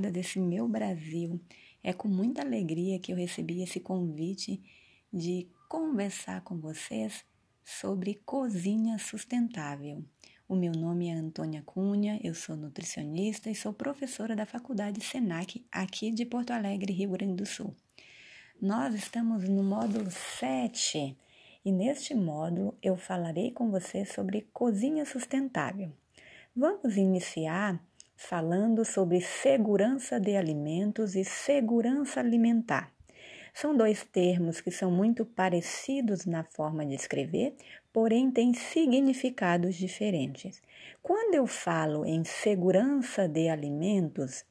amada desse meu Brasil. É com muita alegria que eu recebi esse convite de conversar com vocês sobre cozinha sustentável. O meu nome é Antônia Cunha, eu sou nutricionista e sou professora da Faculdade Senac aqui de Porto Alegre, Rio Grande do Sul. Nós estamos no módulo 7 e neste módulo eu falarei com você sobre cozinha sustentável. Vamos iniciar falando sobre segurança de alimentos e segurança alimentar. São dois termos que são muito parecidos na forma de escrever, porém têm significados diferentes. Quando eu falo em segurança de alimentos,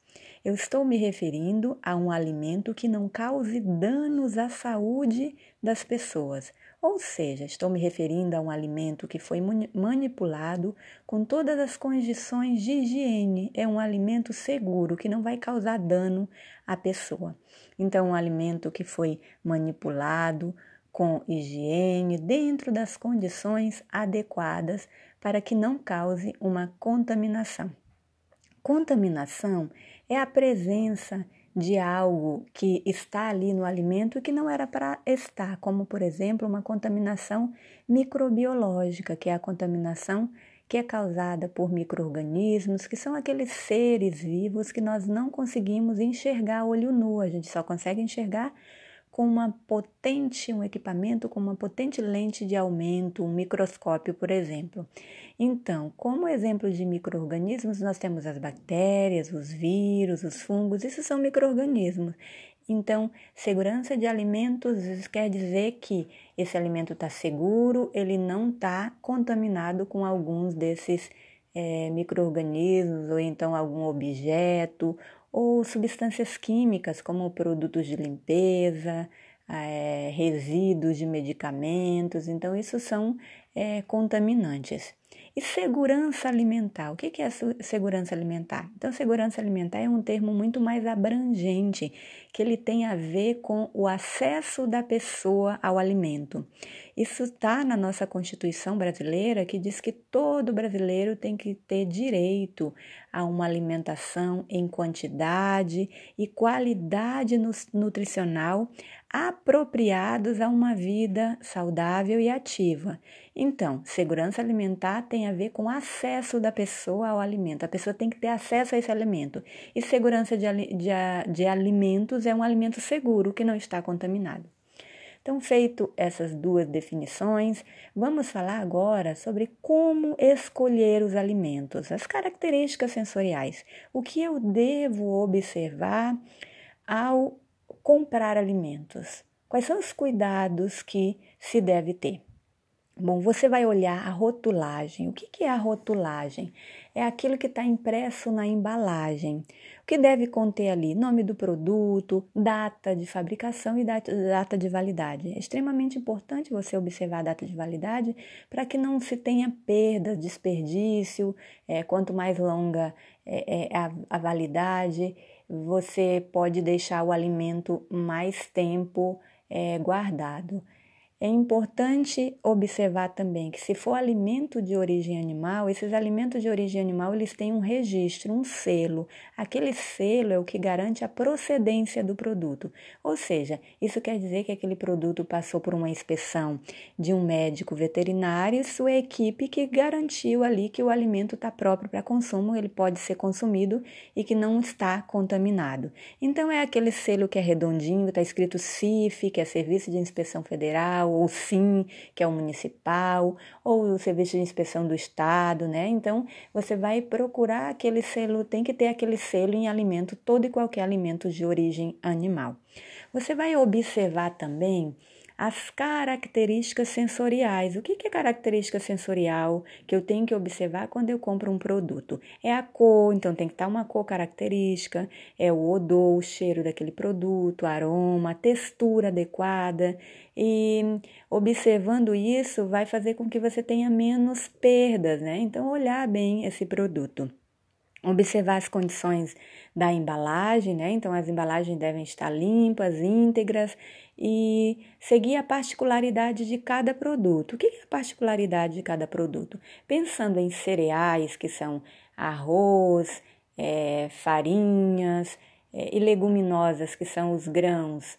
eu estou me referindo a um alimento que não cause danos à saúde das pessoas, ou seja, estou me referindo a um alimento que foi manipulado com todas as condições de higiene. É um alimento seguro que não vai causar dano à pessoa. Então, um alimento que foi manipulado com higiene dentro das condições adequadas para que não cause uma contaminação. Contaminação é a presença de algo que está ali no alimento que não era para estar, como por exemplo uma contaminação microbiológica, que é a contaminação que é causada por microorganismos, que são aqueles seres vivos que nós não conseguimos enxergar olho nu, a gente só consegue enxergar com uma potente, um equipamento com uma potente lente de aumento, um microscópio, por exemplo. Então, como exemplo de microorganismos, nós temos as bactérias, os vírus, os fungos, isso são microorganismos. Então, segurança de alimentos quer dizer que esse alimento está seguro, ele não está contaminado com alguns desses é, microorganismos ou então algum objeto ou substâncias químicas como produtos de limpeza, é, resíduos de medicamentos. Então, isso são é, contaminantes. E segurança alimentar? O que é segurança alimentar? Então, segurança alimentar é um termo muito mais abrangente, que ele tem a ver com o acesso da pessoa ao alimento. Isso está na nossa Constituição brasileira, que diz que todo brasileiro tem que ter direito a uma alimentação em quantidade e qualidade nutricional apropriados a uma vida saudável e ativa. Então, segurança alimentar tem a ver com acesso da pessoa ao alimento. A pessoa tem que ter acesso a esse alimento. E segurança de, de, de alimentos é um alimento seguro que não está contaminado. Então, feito essas duas definições, vamos falar agora sobre como escolher os alimentos, as características sensoriais, o que eu devo observar ao comprar alimentos? Quais são os cuidados que se deve ter? Bom, você vai olhar a rotulagem. O que é a rotulagem? É aquilo que está impresso na embalagem. O que deve conter ali? Nome do produto, data de fabricação e data de validade. É extremamente importante você observar a data de validade para que não se tenha perda, desperdício. É, quanto mais longa é, é a, a validade, você pode deixar o alimento mais tempo é, guardado. É importante observar também que se for alimento de origem animal, esses alimentos de origem animal eles têm um registro, um selo. Aquele selo é o que garante a procedência do produto. Ou seja, isso quer dizer que aquele produto passou por uma inspeção de um médico veterinário e sua equipe que garantiu ali que o alimento está próprio para consumo, ele pode ser consumido e que não está contaminado. Então é aquele selo que é redondinho, está escrito CIF, que é Serviço de Inspeção Federal ou SIM, que é o municipal, ou o Serviço de Inspeção do Estado, né? Então, você vai procurar aquele selo, tem que ter aquele selo em alimento, todo e qualquer alimento de origem animal. Você vai observar também as características sensoriais. O que é característica sensorial que eu tenho que observar quando eu compro um produto? É a cor, então tem que estar uma cor característica, é o odor, o cheiro daquele produto, aroma, textura adequada. E observando isso vai fazer com que você tenha menos perdas, né? Então, olhar bem esse produto observar as condições da embalagem, né? Então as embalagens devem estar limpas, íntegras e seguir a particularidade de cada produto. O que é a particularidade de cada produto? Pensando em cereais, que são arroz, é, farinhas é, e leguminosas, que são os grãos,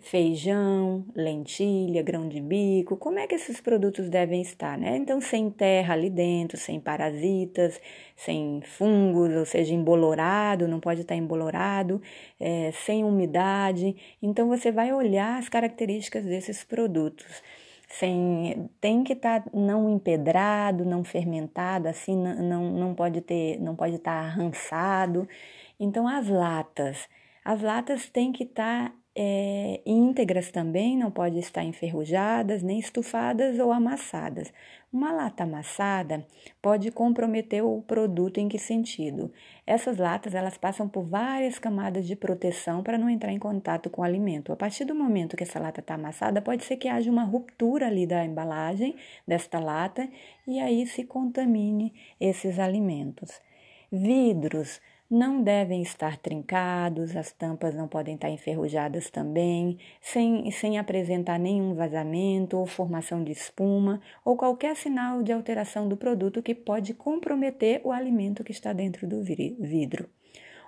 feijão, lentilha, grão de bico, como é que esses produtos devem estar, né? Então, sem terra ali dentro, sem parasitas, sem fungos, ou seja, embolorado, não pode estar embolorado, é, sem umidade. Então, você vai olhar as características desses produtos. Sem, tem que estar não empedrado, não fermentado, assim não, não, pode ter, não pode estar arrançado. Então as latas, as latas têm que estar é, íntegras também, não pode estar enferrujadas, nem estufadas ou amassadas. Uma lata amassada pode comprometer o produto em que sentido? Essas latas elas passam por várias camadas de proteção para não entrar em contato com o alimento. A partir do momento que essa lata está amassada, pode ser que haja uma ruptura ali da embalagem desta lata e aí se contamine esses alimentos. Vidros não devem estar trincados, as tampas não podem estar enferrujadas também, sem, sem apresentar nenhum vazamento ou formação de espuma ou qualquer sinal de alteração do produto que pode comprometer o alimento que está dentro do vidro.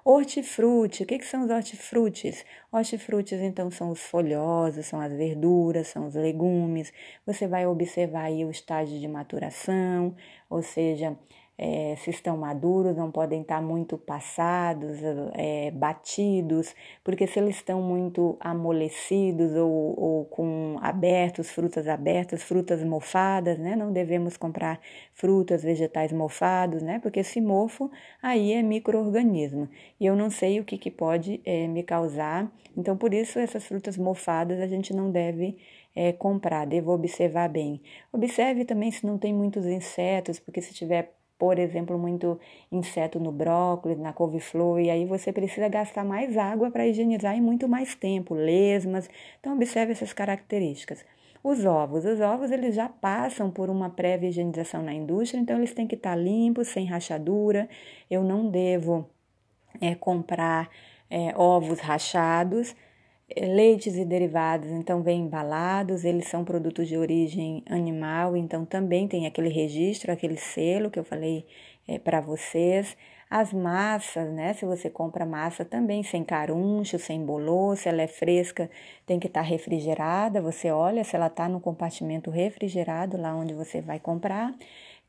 Hortifruti, o que, que são os hortifrutis? Hortifrutis, então, são os folhosos, são as verduras, são os legumes. Você vai observar aí o estágio de maturação, ou seja, é, se estão maduros, não podem estar muito passados, é, batidos, porque se eles estão muito amolecidos ou, ou, com abertos, frutas abertas, frutas mofadas, né? Não devemos comprar frutas, vegetais mofados, né? Porque esse mofo aí é microorganismo e eu não sei o que, que pode é, me causar. Então, por isso, essas frutas mofadas a gente não deve é, comprar, devo observar bem. Observe também se não tem muitos insetos, porque se tiver por exemplo, muito inseto no brócolis, na couve-flor, e aí você precisa gastar mais água para higienizar e muito mais tempo, lesmas. Então, observe essas características. Os ovos, os ovos eles já passam por uma prévia higienização na indústria, então eles têm que estar limpos, sem rachadura. Eu não devo é, comprar é, ovos rachados Leites e derivados, então, vêm embalados, eles são produtos de origem animal, então também tem aquele registro, aquele selo que eu falei é, para vocês. As massas, né? Se você compra massa também sem caruncho, sem bolô, se ela é fresca, tem que estar tá refrigerada. Você olha se ela está no compartimento refrigerado, lá onde você vai comprar.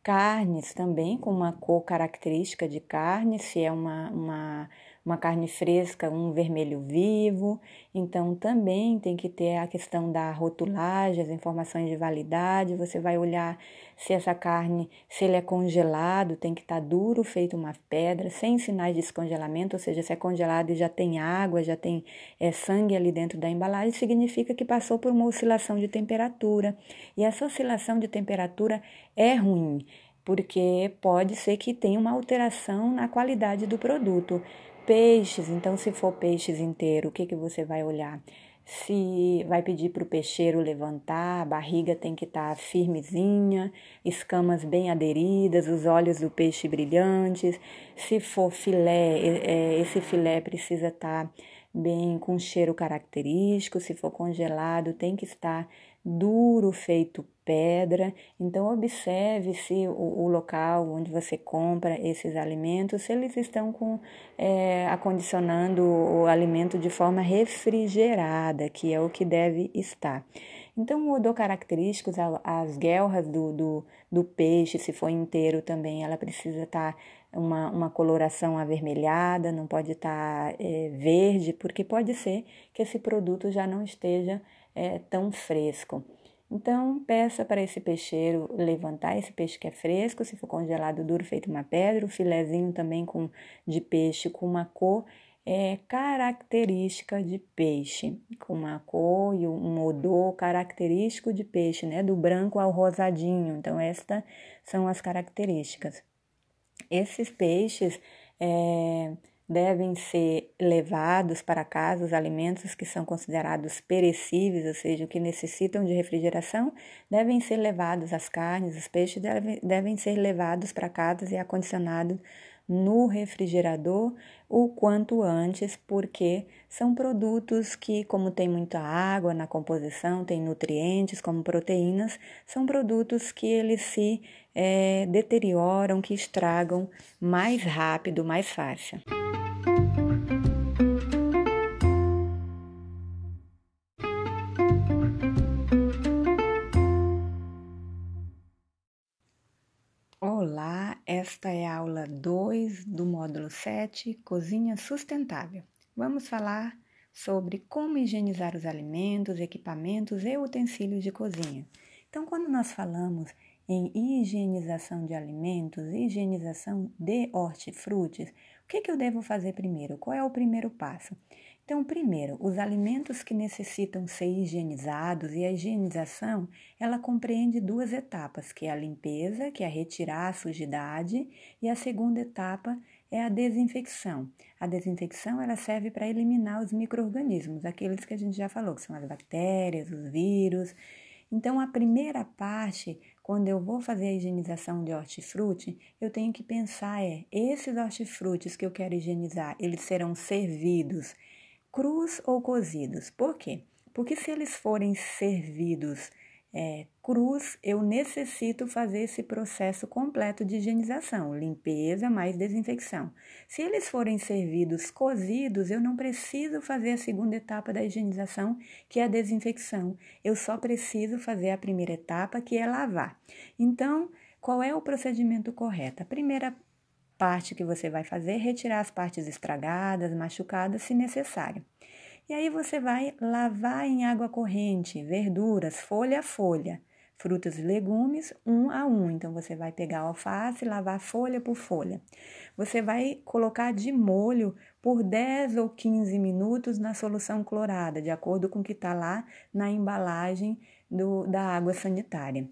Carnes também, com uma cor característica de carne, se é uma, uma uma carne fresca, um vermelho vivo. Então, também tem que ter a questão da rotulagem, as informações de validade. Você vai olhar se essa carne, se ele é congelado, tem que estar tá duro, feito uma pedra, sem sinais de descongelamento, ou seja, se é congelado e já tem água, já tem é, sangue ali dentro da embalagem, significa que passou por uma oscilação de temperatura. E essa oscilação de temperatura é ruim porque pode ser que tenha uma alteração na qualidade do produto. Peixes, então se for peixes inteiro, o que, que você vai olhar? Se vai pedir para o peixeiro levantar, a barriga tem que estar tá firmezinha, escamas bem aderidas, os olhos do peixe brilhantes. Se for filé, é, esse filé precisa estar tá bem com cheiro característico. Se for congelado, tem que estar duro, feito pedra. Então, observe se o, o, local onde você compra esses alimentos, se eles estão com, é, acondicionando o alimento de forma refrigerada, que é o que deve estar. Então, o odor característico, as guelras do, do, do peixe, se for inteiro também, ela precisa estar uma, uma coloração avermelhada, não pode estar é, verde, porque pode ser que esse produto já não esteja é, tão fresco. Então, peça para esse peixeiro levantar esse peixe que é fresco, se for congelado duro, feito uma pedra, o filezinho também com, de peixe com uma cor é, característica de peixe, com uma cor e um odor característico de peixe, né? Do branco ao rosadinho. Então, estas são as características. Esses peixes é, devem ser levados para casa os alimentos que são considerados perecíveis, ou seja, que necessitam de refrigeração, devem ser levados as carnes, os peixes devem, devem ser levados para casa e acondicionados no refrigerador o quanto antes, porque são produtos que, como tem muita água na composição, tem nutrientes como proteínas, são produtos que eles se é, deterioram, que estragam mais rápido, mais fácil. Olá, esta é a aula 2 do módulo 7, Cozinha Sustentável. Vamos falar sobre como higienizar os alimentos, equipamentos e utensílios de cozinha. Então, quando nós falamos em higienização de alimentos, higienização de hortifrutis, o que, que eu devo fazer primeiro? Qual é o primeiro passo? Então, primeiro, os alimentos que necessitam ser higienizados e a higienização, ela compreende duas etapas, que é a limpeza, que é retirar a sujidade, e a segunda etapa é a desinfecção. A desinfecção ela serve para eliminar os micro-organismos, aqueles que a gente já falou, que são as bactérias, os vírus. Então, a primeira parte, quando eu vou fazer a higienização de hortifruti, eu tenho que pensar é, esses hortifrutis que eu quero higienizar, eles serão servidos crus ou cozidos. Por quê? Porque se eles forem servidos é, crus, eu necessito fazer esse processo completo de higienização, limpeza mais desinfecção. Se eles forem servidos cozidos, eu não preciso fazer a segunda etapa da higienização, que é a desinfecção. Eu só preciso fazer a primeira etapa, que é lavar. Então, qual é o procedimento correto? A primeira parte que você vai fazer, retirar as partes estragadas, machucadas, se necessário. E aí você vai lavar em água corrente verduras, folha a folha, frutas e legumes, um a um. Então você vai pegar alface e lavar folha por folha. Você vai colocar de molho por 10 ou 15 minutos na solução clorada, de acordo com o que está lá na embalagem do, da água sanitária.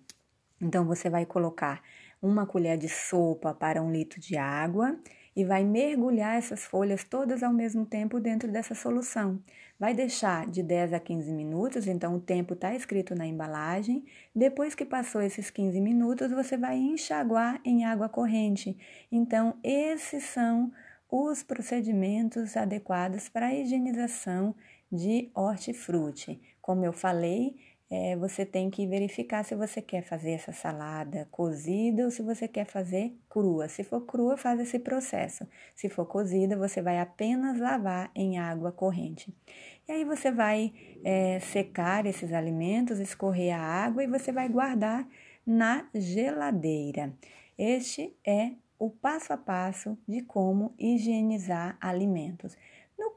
Então você vai colocar uma colher de sopa para um litro de água e vai mergulhar essas folhas todas ao mesmo tempo dentro dessa solução. Vai deixar de 10 a 15 minutos, então o tempo está escrito na embalagem. Depois que passou esses 15 minutos, você vai enxaguar em água corrente. Então, esses são os procedimentos adequados para a higienização de hortifruti. Como eu falei, é, você tem que verificar se você quer fazer essa salada cozida ou se você quer fazer crua. Se for crua, faz esse processo. Se for cozida, você vai apenas lavar em água corrente. E aí você vai é, secar esses alimentos, escorrer a água e você vai guardar na geladeira. Este é o passo a passo de como higienizar alimentos.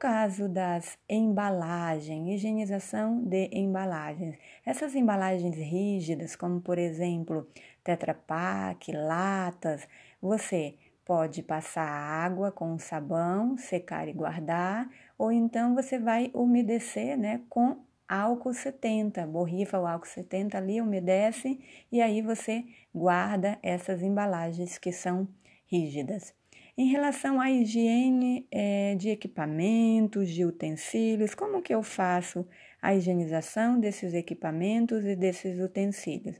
Caso das embalagens, higienização de embalagens, essas embalagens rígidas, como por exemplo Tetra Pak, latas, você pode passar água com sabão, secar e guardar, ou então você vai umedecer né, com álcool 70, borrifa o álcool 70 ali, umedece e aí você guarda essas embalagens que são rígidas. Em relação à higiene é, de equipamentos, de utensílios, como que eu faço a higienização desses equipamentos e desses utensílios?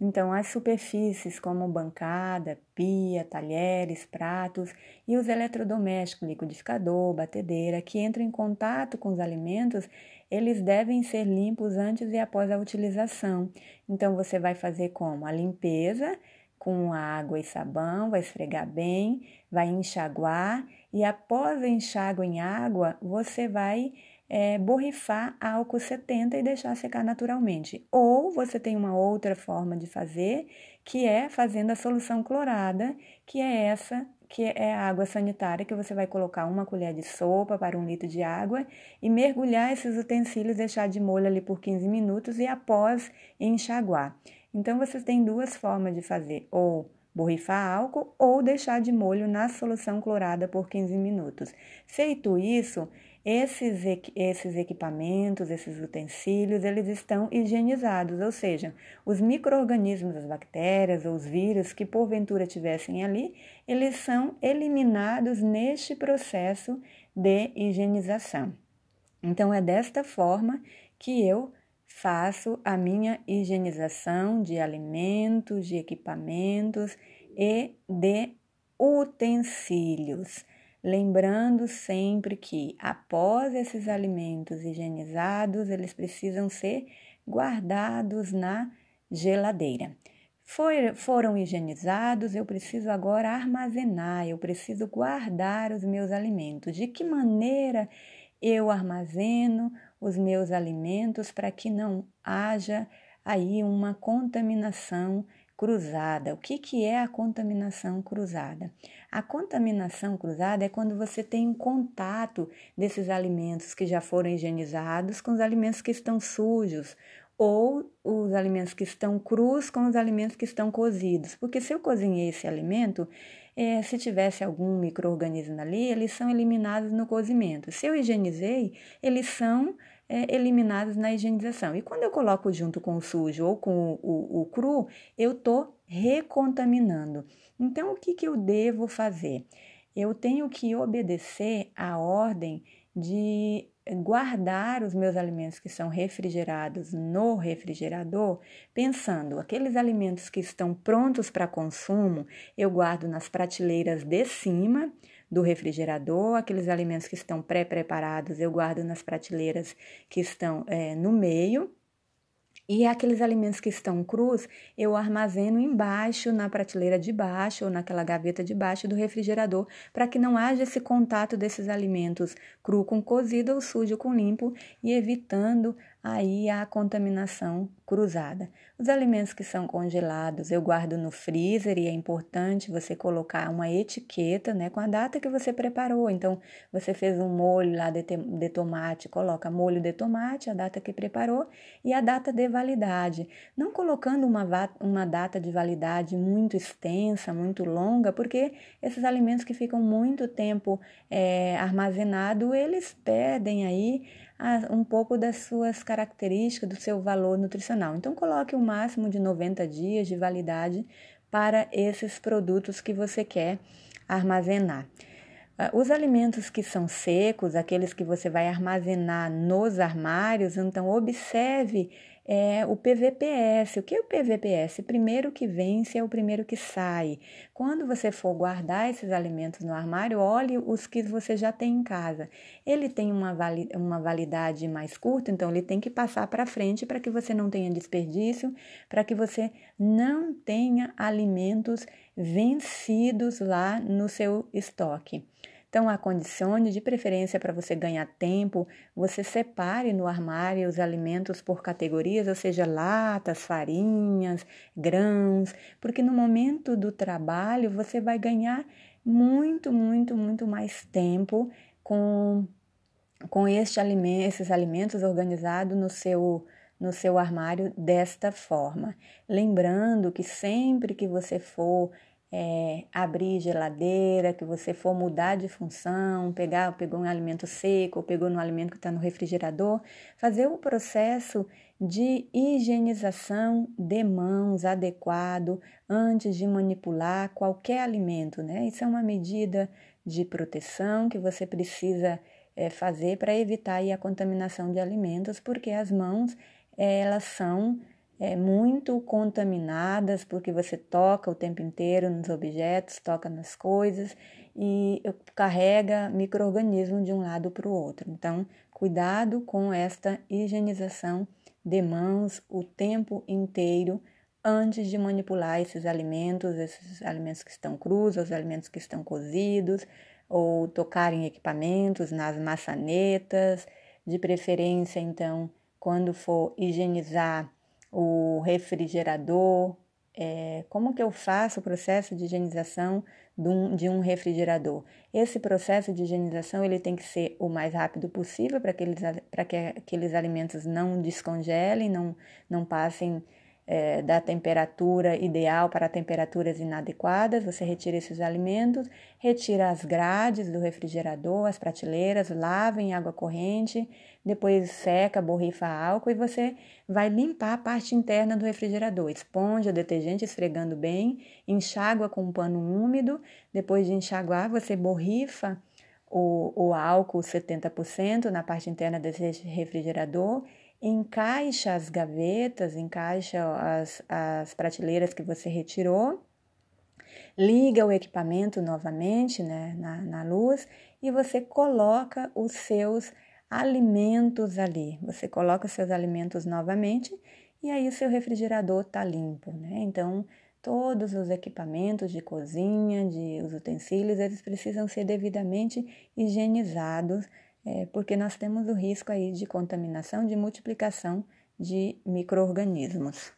Então, as superfícies como bancada, pia, talheres, pratos e os eletrodomésticos, liquidificador, batedeira, que entram em contato com os alimentos, eles devem ser limpos antes e após a utilização. Então, você vai fazer como? A limpeza com água e sabão, vai esfregar bem, vai enxaguar e após o enxágue em água, você vai é, borrifar álcool 70 e deixar secar naturalmente. Ou você tem uma outra forma de fazer, que é fazendo a solução clorada, que é essa que é a água sanitária, que você vai colocar uma colher de sopa para um litro de água e mergulhar esses utensílios, deixar de molho ali por 15 minutos e após enxaguar. Então, você tem duas formas de fazer, ou borrifar álcool ou deixar de molho na solução clorada por 15 minutos. Feito isso, esses, esses equipamentos, esses utensílios, eles estão higienizados, ou seja, os micro-organismos, as bactérias ou os vírus que porventura tivessem ali, eles são eliminados neste processo de higienização. Então, é desta forma que eu faço a minha higienização de alimentos, de equipamentos e de utensílios. Lembrando sempre que, após esses alimentos higienizados, eles precisam ser guardados na geladeira. For, foram higienizados, eu preciso agora armazenar, eu preciso guardar os meus alimentos. De que maneira eu armazeno os meus alimentos para que não haja aí uma contaminação cruzada. O que, que é a contaminação cruzada? A contaminação cruzada é quando você tem um contato desses alimentos que já foram higienizados com os alimentos que estão sujos ou os alimentos que estão crus com os alimentos que estão cozidos. Porque se eu cozinhei esse alimento, é, se tivesse algum microorganismo ali, eles são eliminados no cozimento. Se eu higienizei, eles são é, eliminados na higienização. E quando eu coloco junto com o sujo ou com o, o, o cru, eu estou recontaminando. Então, o que, que eu devo fazer? Eu tenho que obedecer à ordem de guardar os meus alimentos que são refrigerados no refrigerador, pensando aqueles alimentos que estão prontos para consumo, eu guardo nas prateleiras de cima do refrigerador, aqueles alimentos que estão pré-preparados eu guardo nas prateleiras que estão é, no meio. E aqueles alimentos que estão crus, eu armazeno embaixo, na prateleira de baixo ou naquela gaveta de baixo do refrigerador, para que não haja esse contato desses alimentos cru com cozido ou sujo com limpo e evitando aí a contaminação cruzada. Os alimentos que são congelados eu guardo no freezer e é importante você colocar uma etiqueta né, com a data que você preparou. Então, você fez um molho lá de, de tomate, coloca molho de tomate, a data que preparou e a data de validade. Não colocando uma, uma data de validade muito extensa, muito longa, porque esses alimentos que ficam muito tempo é, armazenados, eles perdem aí um pouco das suas características, do seu valor nutricional. Então, coloque o um máximo de 90 dias de validade para esses produtos que você quer armazenar. Ah, os alimentos que são secos, aqueles que você vai armazenar nos armários, então observe é o PVPS. O que é o PVPS? Primeiro que vence é o primeiro que sai. Quando você for guardar esses alimentos no armário, olhe os que você já tem em casa. Ele tem uma, uma validade mais curta, então ele tem que passar para frente para que você não tenha desperdício, para que você não tenha alimentos vencidos lá no seu estoque. Então, acondicione de preferência para você ganhar tempo, você separe no armário os alimentos por categorias, ou seja, latas, farinhas, grãos, porque no momento do trabalho você vai ganhar muito, muito, muito mais tempo com, com este alimento, esses alimentos organizados no seu no seu armário desta forma. Lembrando que sempre que você for é, abrir geladeira, que você for mudar de função, pegar, pegou um alimento seco, ou pegou no alimento que está no refrigerador, fazer o processo de higienização de mãos adequado antes de manipular qualquer alimento, né? Isso é uma medida de proteção que você precisa é, fazer para evitar a contaminação de alimentos, porque as mãos elas são é, muito contaminadas, porque você toca o tempo inteiro nos objetos, toca nas coisas e carrega micro-organismo de um lado para o outro. Então, cuidado com esta higienização de mãos o tempo inteiro antes de manipular esses alimentos, esses alimentos que estão crus, os alimentos que estão cozidos, ou tocar em equipamentos, nas maçanetas, de preferência, então, quando for higienizar o refrigerador, é, como que eu faço o processo de higienização de um, de um, refrigerador? Esse processo de higienização ele tem que ser o mais rápido possível para que, eles, que aqueles alimentos não descongelem, não, não passem é, da temperatura ideal para temperaturas inadequadas. Você retira esses alimentos, retira as grades do refrigerador, as prateleiras, lava em água corrente, depois seca, borrifa álcool e você vai limpar a parte interna do refrigerador. Esponja, detergente esfregando bem, enxágua com um pano úmido. Depois de enxaguar, você borrifa o, o álcool 70% na parte interna desse refrigerador encaixa as gavetas, encaixa as, as prateleiras que você retirou liga o equipamento novamente né, na, na luz e você coloca os seus alimentos ali. Você coloca os seus alimentos novamente e aí o seu refrigerador está limpo, né? Então, todos os equipamentos de cozinha, de os utensílios, eles precisam ser devidamente higienizados, é, porque nós temos o risco aí de contaminação, de multiplicação de micro-organismos.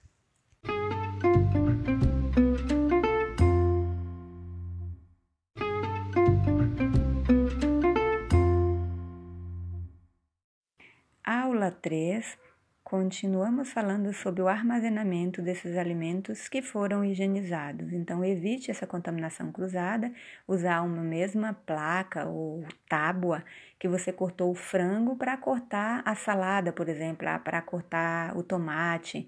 Aula 3 continuamos falando sobre o armazenamento desses alimentos que foram higienizados. Então, evite essa contaminação cruzada, usar uma mesma placa ou tábua que você cortou o frango para cortar a salada, por exemplo, ah, para cortar o tomate.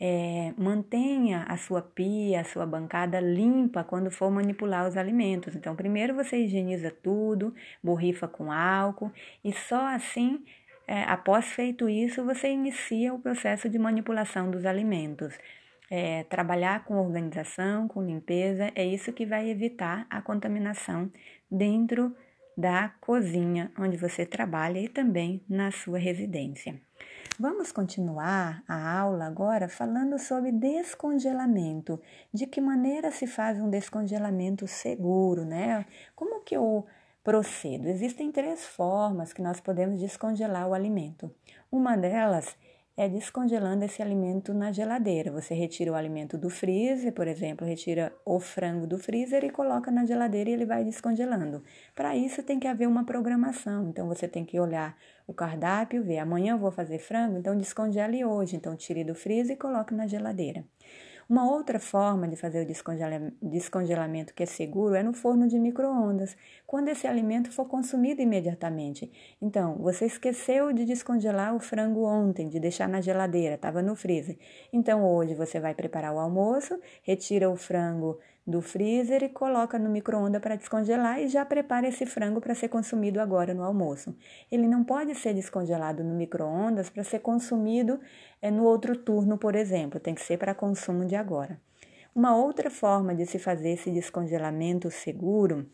É, mantenha a sua pia, a sua bancada limpa quando for manipular os alimentos. Então, primeiro você higieniza tudo, borrifa com álcool e só assim é, após feito isso, você inicia o processo de manipulação dos alimentos. É, trabalhar com organização, com limpeza, é isso que vai evitar a contaminação dentro da cozinha onde você trabalha e também na sua residência. Vamos continuar a aula agora falando sobre descongelamento. De que maneira se faz um descongelamento seguro, né? Como que eu Procedo. Existem três formas que nós podemos descongelar o alimento. Uma delas é descongelando esse alimento na geladeira. Você retira o alimento do freezer, por exemplo, retira o frango do freezer e coloca na geladeira e ele vai descongelando. Para isso tem que haver uma programação. Então você tem que olhar o cardápio, ver amanhã eu vou fazer frango, então descongele hoje. Então tire do freezer e coloque na geladeira. Uma outra forma de fazer o descongelamento que é seguro é no forno de micro-ondas, quando esse alimento for consumido imediatamente. Então, você esqueceu de descongelar o frango ontem, de deixar na geladeira, estava no freezer. Então, hoje você vai preparar o almoço, retira o frango do freezer e coloca no micro-ondas para descongelar e já prepara esse frango para ser consumido agora no almoço. Ele não pode ser descongelado no micro-ondas para ser consumido é, no outro turno, por exemplo, tem que ser para consumo de agora. Uma outra forma de se fazer esse descongelamento seguro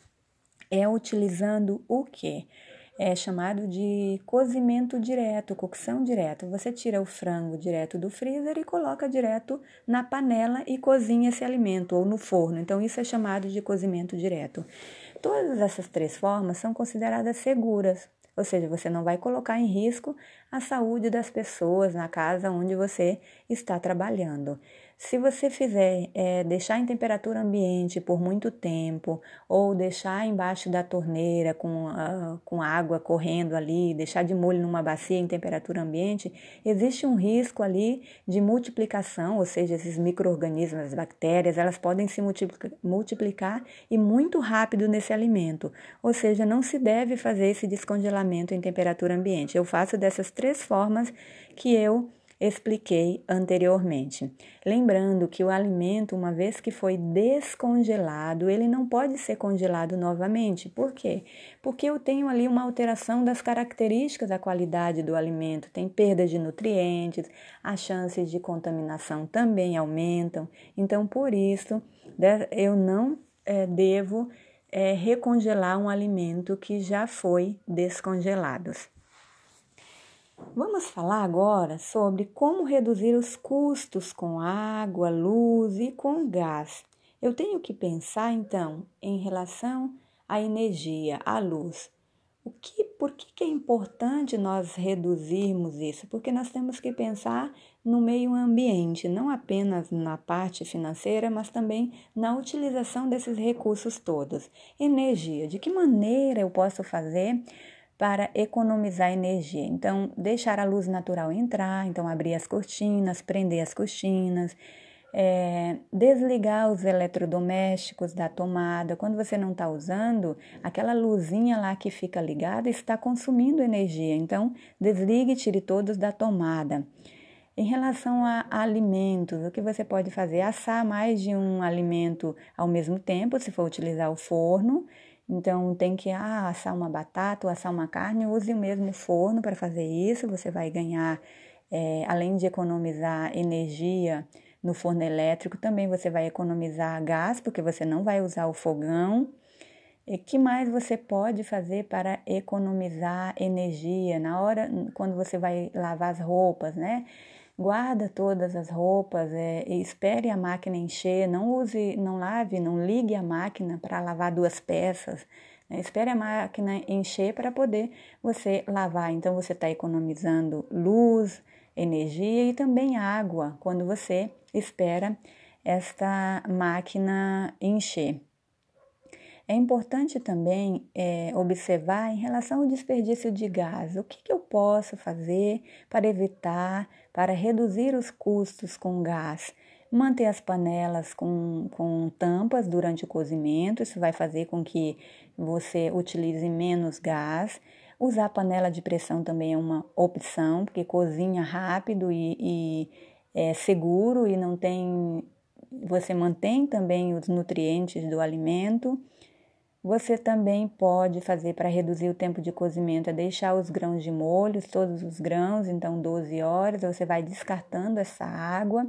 é utilizando o que? É chamado de cozimento direto, cocção direto. Você tira o frango direto do freezer e coloca direto na panela e cozinha esse alimento ou no forno. Então isso é chamado de cozimento direto. Todas essas três formas são consideradas seguras, ou seja, você não vai colocar em risco a saúde das pessoas na casa onde você está trabalhando. Se você fizer é, deixar em temperatura ambiente por muito tempo, ou deixar embaixo da torneira com, com água correndo ali, deixar de molho numa bacia em temperatura ambiente, existe um risco ali de multiplicação, ou seja, esses micro-organismos, as bactérias, elas podem se multiplicar e muito rápido nesse alimento. Ou seja, não se deve fazer esse descongelamento em temperatura ambiente. Eu faço dessas três formas que eu expliquei anteriormente. Lembrando que o alimento, uma vez que foi descongelado, ele não pode ser congelado novamente. Por quê? Porque eu tenho ali uma alteração das características da qualidade do alimento, tem perda de nutrientes, as chances de contaminação também aumentam. Então, por isso, eu não é, devo é, recongelar um alimento que já foi descongelado. Vamos falar agora sobre como reduzir os custos com água, luz e com gás. Eu tenho que pensar então em relação à energia, à luz. O que, por que, que é importante nós reduzirmos isso? Porque nós temos que pensar no meio ambiente, não apenas na parte financeira, mas também na utilização desses recursos todos. Energia, de que maneira eu posso fazer para economizar energia. Então, deixar a luz natural entrar, então abrir as cortinas, prender as cortinas, é, desligar os eletrodomésticos da tomada. Quando você não está usando, aquela luzinha lá que fica ligada está consumindo energia. Então, desligue e tire todos da tomada. Em relação a alimentos, o que você pode fazer? Assar mais de um alimento ao mesmo tempo, se for utilizar o forno. Então, tem que ah, assar uma batata ou assar uma carne, use o mesmo forno para fazer isso. Você vai ganhar, é, além de economizar energia, no forno elétrico, também você vai economizar gás, porque você não vai usar o fogão. E que mais você pode fazer para economizar energia na hora quando você vai lavar as roupas, né? Guarda todas as roupas, é, espere a máquina encher, não use, não lave, não ligue a máquina para lavar duas peças. Né? Espere a máquina encher para poder você lavar. Então você está economizando luz, energia e também água quando você espera esta máquina encher. É importante também é, observar em relação ao desperdício de gás. O que, que eu posso fazer para evitar, para reduzir os custos com gás? Manter as panelas com, com tampas durante o cozimento, isso vai fazer com que você utilize menos gás. Usar panela de pressão também é uma opção, porque cozinha rápido e, e é seguro e não tem. Você mantém também os nutrientes do alimento. Você também pode fazer para reduzir o tempo de cozimento, é deixar os grãos de molho, todos os grãos, então 12 horas, você vai descartando essa água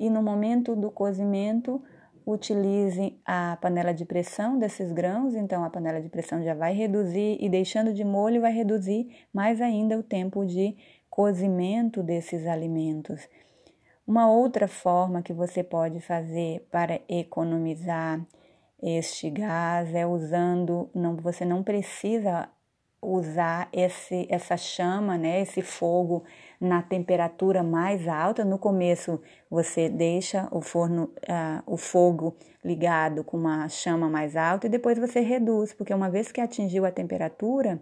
e no momento do cozimento utilize a panela de pressão desses grãos, então a panela de pressão já vai reduzir e deixando de molho vai reduzir mais ainda o tempo de cozimento desses alimentos. Uma outra forma que você pode fazer para economizar este gás é usando, não, você não precisa usar esse, essa chama, né, esse fogo na temperatura mais alta. No começo você deixa o forno, uh, o fogo ligado com uma chama mais alta e depois você reduz, porque uma vez que atingiu a temperatura,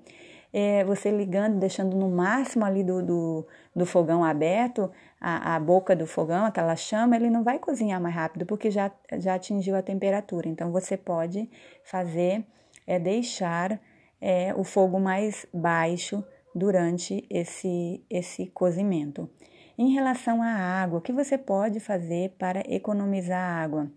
é, você ligando, deixando no máximo ali do, do, do fogão aberto, a, a, boca do fogão, aquela chama, ele não vai cozinhar mais rápido porque já, já atingiu a temperatura. Então você pode fazer, é deixar é, o fogo mais baixo durante esse, esse cozimento. Em relação à água, o que você pode fazer para economizar água?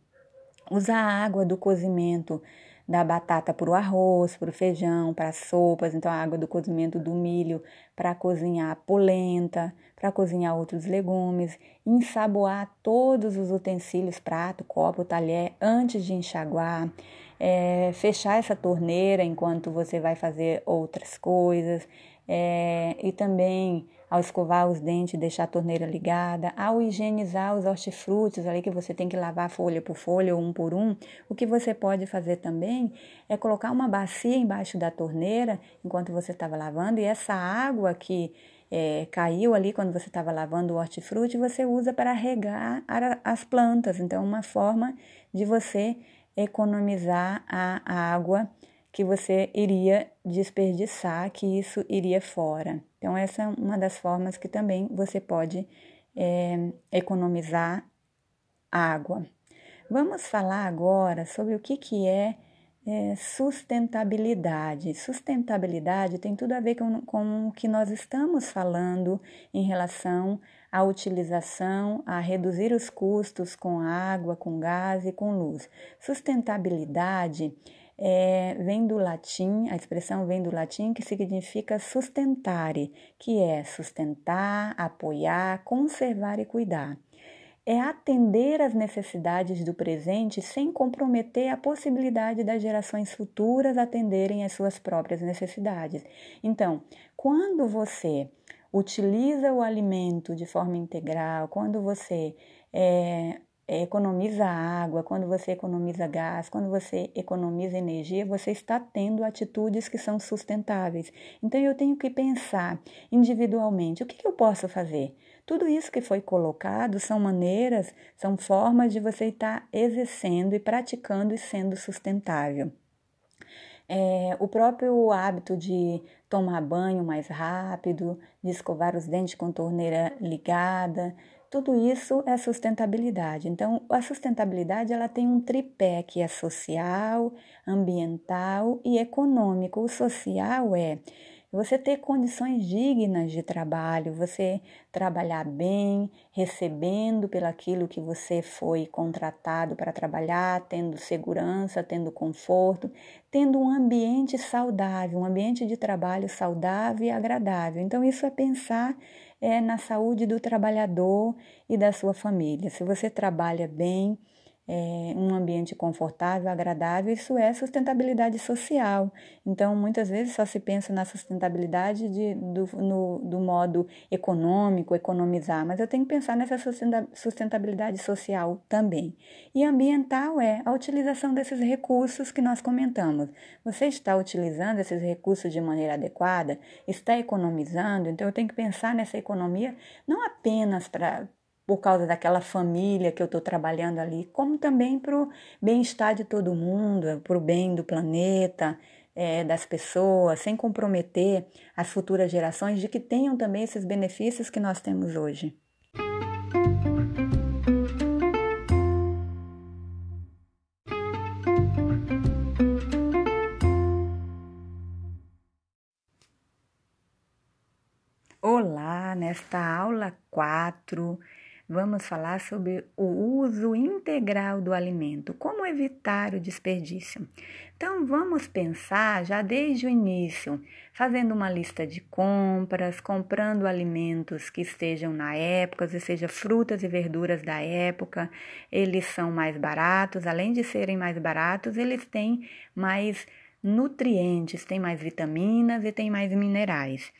Usar a água do cozimento da batata para o arroz, para o feijão, para as sopas, então a água do cozimento do milho para cozinhar polenta, para cozinhar outros legumes, ensaboar todos os utensílios, prato, copo, talher, antes de enxaguar, é, fechar essa torneira enquanto você vai fazer outras coisas, é, e também ao escovar os dentes, deixar a torneira ligada, ao higienizar os hortifrutis, ali que você tem que lavar folha por folha ou um por um, o que você pode fazer também é colocar uma bacia embaixo da torneira enquanto você estava lavando e essa água que é, caiu ali quando você estava lavando o hortifruti, você usa para regar as plantas. Então, é uma forma de você economizar a água que você iria desperdiçar, que isso iria fora. Então, essa é uma das formas que também você pode é, economizar água. Vamos falar agora sobre o que, que é, é sustentabilidade. Sustentabilidade tem tudo a ver com, com o que nós estamos falando em relação à utilização, a reduzir os custos com água, com gás e com luz. Sustentabilidade é, vem do latim, a expressão vem do latim que significa sustentare, que é sustentar, apoiar, conservar e cuidar. É atender às necessidades do presente sem comprometer a possibilidade das gerações futuras atenderem às suas próprias necessidades. Então, quando você utiliza o alimento de forma integral, quando você é, economiza água, quando você economiza gás, quando você economiza energia, você está tendo atitudes que são sustentáveis. Então eu tenho que pensar individualmente: o que, que eu posso fazer? Tudo isso que foi colocado são maneiras, são formas de você estar exercendo e praticando e sendo sustentável. É, o próprio hábito de tomar banho mais rápido, de escovar os dentes com torneira ligada, tudo isso é sustentabilidade. Então, a sustentabilidade ela tem um tripé que é social, ambiental e econômico. O social é você ter condições dignas de trabalho, você trabalhar bem, recebendo pelaquilo que você foi contratado para trabalhar, tendo segurança, tendo conforto, tendo um ambiente saudável, um ambiente de trabalho saudável e agradável. Então, isso é pensar é na saúde do trabalhador e da sua família. Se você trabalha bem, é, um ambiente confortável, agradável, isso é sustentabilidade social. Então, muitas vezes só se pensa na sustentabilidade de, do, no, do modo econômico, economizar, mas eu tenho que pensar nessa sustentabilidade social também. E ambiental é a utilização desses recursos que nós comentamos. Você está utilizando esses recursos de maneira adequada? Está economizando? Então, eu tenho que pensar nessa economia não apenas para por causa daquela família que eu estou trabalhando ali, como também para o bem-estar de todo mundo, para o bem do planeta, é, das pessoas, sem comprometer as futuras gerações de que tenham também esses benefícios que nós temos hoje. Olá, nesta aula 4 vamos falar sobre o uso integral do alimento, como evitar o desperdício. Então, vamos pensar já desde o início, fazendo uma lista de compras, comprando alimentos que estejam na época, ou seja, frutas e verduras da época, eles são mais baratos, além de serem mais baratos, eles têm mais nutrientes, têm mais vitaminas e têm mais minerais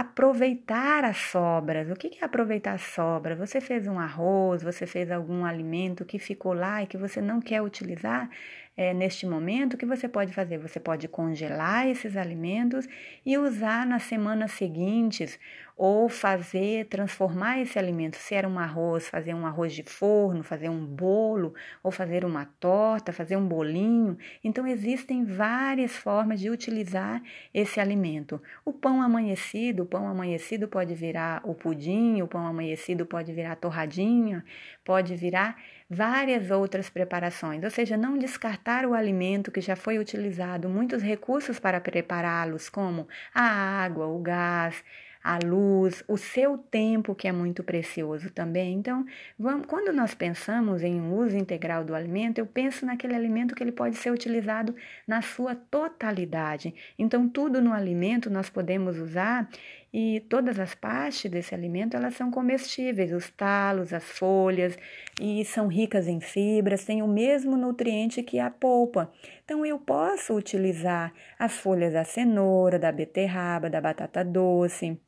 aproveitar as sobras. O que é aproveitar as sobras? Você fez um arroz, você fez algum alimento que ficou lá e que você não quer utilizar é, neste momento, o que você pode fazer? Você pode congelar esses alimentos e usar nas semanas seguintes, ou fazer, transformar esse alimento. Se era um arroz, fazer um arroz de forno, fazer um bolo, ou fazer uma torta, fazer um bolinho. Então, existem várias formas de utilizar esse alimento. O pão amanhecido, o pão amanhecido pode virar o pudim, o pão amanhecido pode virar torradinha, pode virar várias outras preparações, ou seja, não descartar o alimento que já foi utilizado, muitos recursos para prepará-los, como a água, o gás, a luz, o seu tempo, que é muito precioso também. Então, vamos, quando nós pensamos em um uso integral do alimento, eu penso naquele alimento que ele pode ser utilizado na sua totalidade. Então, tudo no alimento nós podemos usar e todas as partes desse alimento elas são comestíveis, os talos, as folhas, e são ricas em fibras, têm o mesmo nutriente que a polpa. Então eu posso utilizar as folhas da cenoura, da beterraba, da batata doce,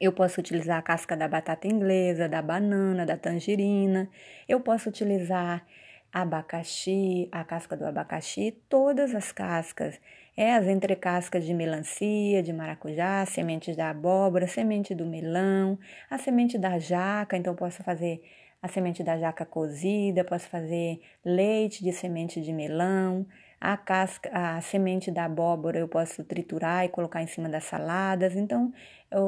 eu posso utilizar a casca da batata inglesa, da banana, da tangerina. Eu posso utilizar abacaxi, a casca do abacaxi, todas as cascas. É as entrecascas de melancia, de maracujá, sementes da abóbora, semente do melão, a semente da jaca, então posso fazer a semente da jaca cozida, posso fazer leite de semente de melão, a casca, a semente da abóbora eu posso triturar e colocar em cima das saladas. Então,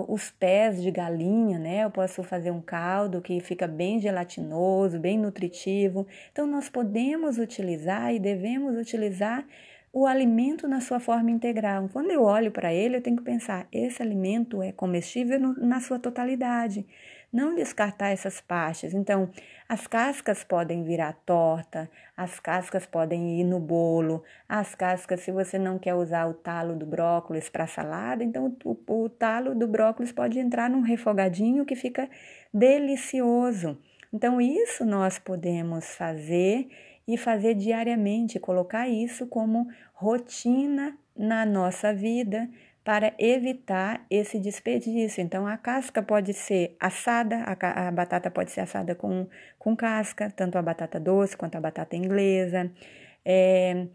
os pés de galinha, né? Eu posso fazer um caldo que fica bem gelatinoso, bem nutritivo. Então, nós podemos utilizar e devemos utilizar o alimento na sua forma integral. Quando eu olho para ele, eu tenho que pensar: esse alimento é comestível na sua totalidade não descartar essas partes. Então, as cascas podem virar torta, as cascas podem ir no bolo, as cascas, se você não quer usar o talo do brócolis para salada, então o, o talo do brócolis pode entrar num refogadinho que fica delicioso. Então, isso nós podemos fazer e fazer diariamente, colocar isso como rotina na nossa vida para evitar esse desperdício. Então, a casca pode ser assada, a, a, batata pode ser assada com, com casca, tanto a batata doce quanto a batata inglesa. É,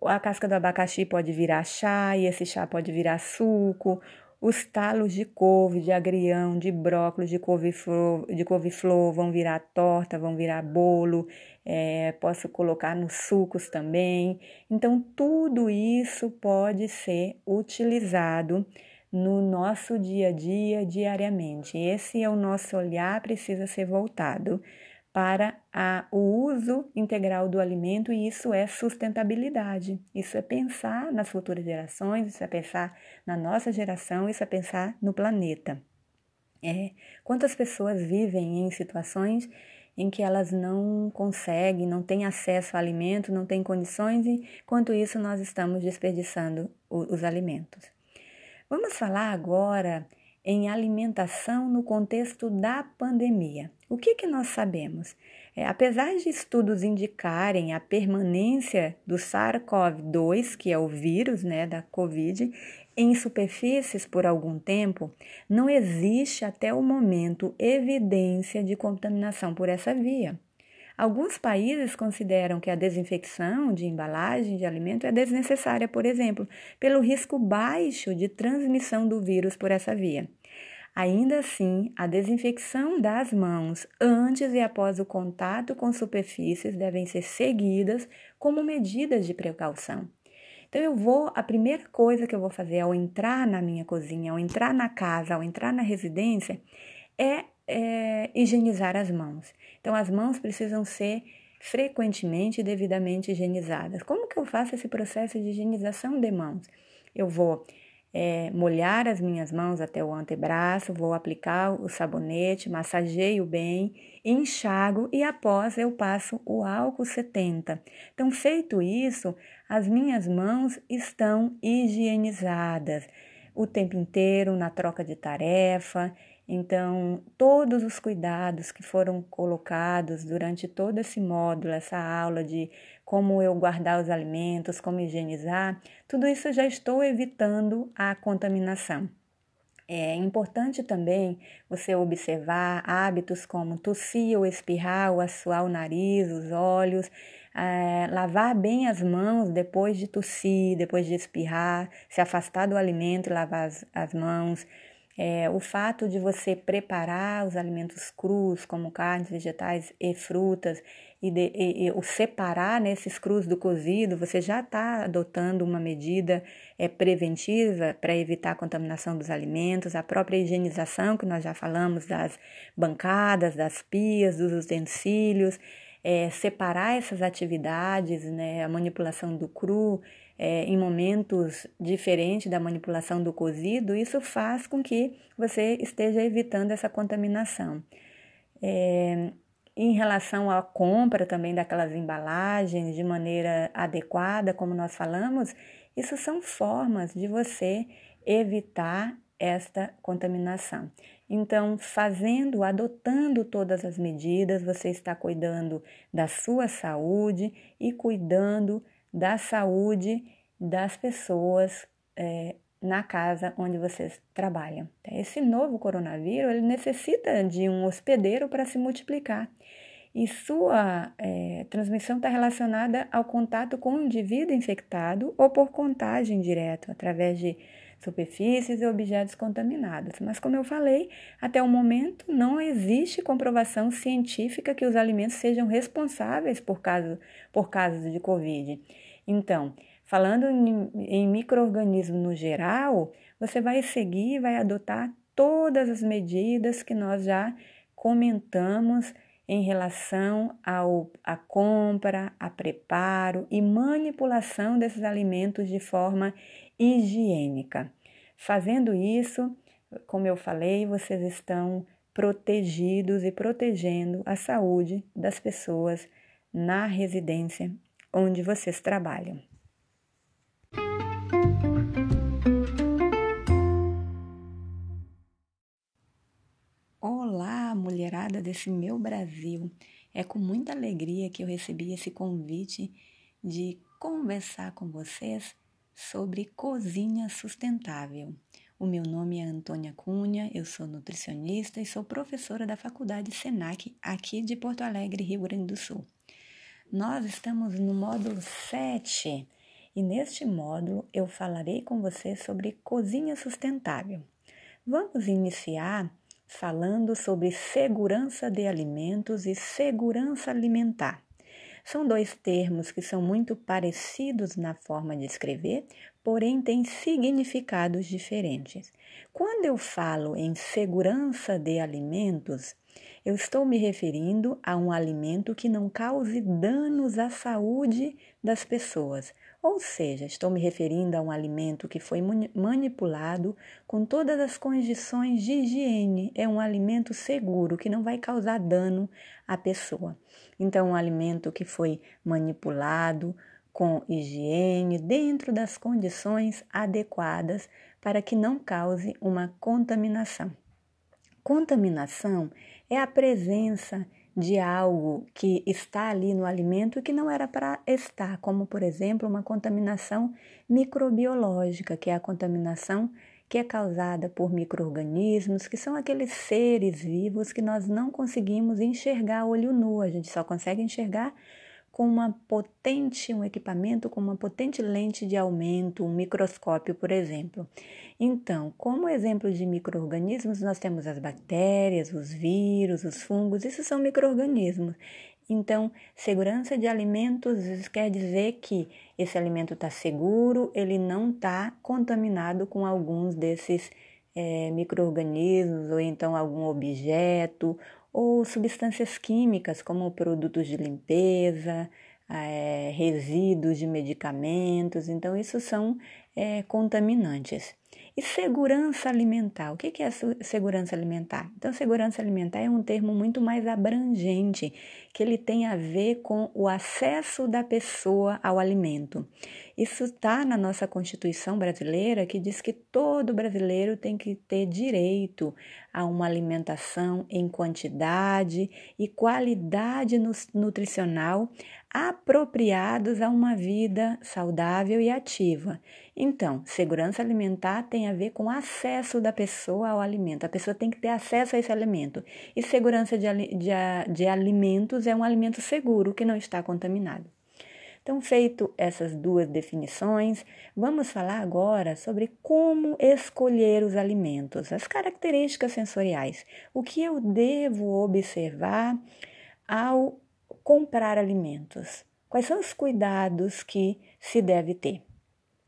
a casca do abacaxi pode virar chá, e esse chá pode virar suco. Os talos de couve, de agrião, de brócolis, de couve-flor, de couve-flor vão virar torta, vão virar bolo, é, posso colocar nos sucos também. Então, tudo isso pode ser utilizado no nosso dia a dia, diariamente. Esse é o nosso olhar, precisa ser voltado para a, o uso integral do alimento e isso é sustentabilidade. Isso é pensar nas futuras gerações, isso é pensar na nossa geração, isso é pensar no planeta. É, quantas pessoas vivem em situações em que elas não conseguem, não têm acesso ao alimento, não têm condições e, quanto isso, nós estamos desperdiçando os alimentos. Vamos falar agora em alimentação no contexto da pandemia. O que, que nós sabemos? É, apesar de estudos indicarem a permanência do SARS-CoV-2, que é o vírus né, da Covid, em superfícies por algum tempo, não existe até o momento evidência de contaminação por essa via. Alguns países consideram que a desinfecção de embalagem de alimento é desnecessária, por exemplo, pelo risco baixo de transmissão do vírus por essa via. Ainda assim, a desinfecção das mãos antes e após o contato com superfícies devem ser seguidas como medidas de precaução. Então eu vou, a primeira coisa que eu vou fazer ao entrar na minha cozinha, ao entrar na casa, ao entrar na residência, é, é higienizar as mãos. Então as mãos precisam ser frequentemente e devidamente higienizadas. Como que eu faço esse processo de higienização de mãos? Eu vou é, molhar as minhas mãos até o antebraço, vou aplicar o sabonete, massageio bem, enxago e após eu passo o álcool 70. Então, feito isso, as minhas mãos estão higienizadas o tempo inteiro na troca de tarefa. Então, todos os cuidados que foram colocados durante todo esse módulo, essa aula de como eu guardar os alimentos, como higienizar, tudo isso eu já estou evitando a contaminação. É importante também você observar hábitos como tossir ou espirrar, ou assoar o nariz, os olhos, é, lavar bem as mãos depois de tossir, depois de espirrar, se afastar do alimento e lavar as, as mãos. É, o fato de você preparar os alimentos crus, como carnes, vegetais e frutas, e, de, e, e o separar nesses né, crus do cozido, você já está adotando uma medida é, preventiva para evitar a contaminação dos alimentos, a própria higienização, que nós já falamos das bancadas, das pias, dos utensílios, é, separar essas atividades, né, a manipulação do cru, é, em momentos diferentes da manipulação do cozido, isso faz com que você esteja evitando essa contaminação. É, em relação à compra também daquelas embalagens de maneira adequada, como nós falamos, isso são formas de você evitar esta contaminação. Então, fazendo, adotando todas as medidas, você está cuidando da sua saúde e cuidando da saúde das pessoas é, na casa onde vocês trabalham. Esse novo coronavírus ele necessita de um hospedeiro para se multiplicar e sua é, transmissão está relacionada ao contato com o indivíduo infectado ou por contagem direta através de superfícies e objetos contaminados. Mas, como eu falei, até o momento não existe comprovação científica que os alimentos sejam responsáveis por, caso, por casos de Covid. Então, falando em, em microorganismo no geral, você vai seguir vai adotar todas as medidas que nós já comentamos em relação ao, à compra, a preparo e manipulação desses alimentos de forma higiênica. Fazendo isso, como eu falei, vocês estão protegidos e protegendo a saúde das pessoas na residência onde vocês trabalham. Olá, mulherada desse meu Brasil. É com muita alegria que eu recebi esse convite de conversar com vocês sobre cozinha sustentável. O meu nome é Antônia Cunha, eu sou nutricionista e sou professora da Faculdade Senac aqui de Porto Alegre, Rio Grande do Sul. Nós estamos no módulo 7 e neste módulo eu falarei com você sobre cozinha sustentável. Vamos iniciar falando sobre segurança de alimentos e segurança alimentar. São dois termos que são muito parecidos na forma de escrever, porém têm significados diferentes. Quando eu falo em segurança de alimentos, eu estou me referindo a um alimento que não cause danos à saúde das pessoas, ou seja, estou me referindo a um alimento que foi manipulado com todas as condições de higiene. É um alimento seguro que não vai causar dano à pessoa. Então, um alimento que foi manipulado com higiene dentro das condições adequadas para que não cause uma contaminação. Contaminação é a presença de algo que está ali no alimento que não era para estar, como por exemplo uma contaminação microbiológica, que é a contaminação que é causada por micro-organismos, que são aqueles seres vivos que nós não conseguimos enxergar olho nu, a gente só consegue enxergar com uma potente, um equipamento com uma potente lente de aumento, um microscópio, por exemplo. Então, como exemplo de microorganismos, nós temos as bactérias, os vírus, os fungos, isso são microorganismos. Então, segurança de alimentos isso quer dizer que esse alimento está seguro, ele não está contaminado com alguns desses é, microorganismos ou então algum objeto ou substâncias químicas, como produtos de limpeza, é, resíduos de medicamentos. Então, isso são é, contaminantes. E segurança alimentar? O que é segurança alimentar? Então, segurança alimentar é um termo muito mais abrangente, que ele tem a ver com o acesso da pessoa ao alimento. Isso está na nossa Constituição brasileira, que diz que todo brasileiro tem que ter direito a uma alimentação em quantidade e qualidade nutricional apropriados a uma vida saudável e ativa. Então, segurança alimentar tem a ver com acesso da pessoa ao alimento. A pessoa tem que ter acesso a esse alimento. E segurança de, de, de alimentos é um alimento seguro que não está contaminado. Então, feito essas duas definições, vamos falar agora sobre como escolher os alimentos, as características sensoriais, o que eu devo observar ao comprar alimentos? Quais são os cuidados que se deve ter?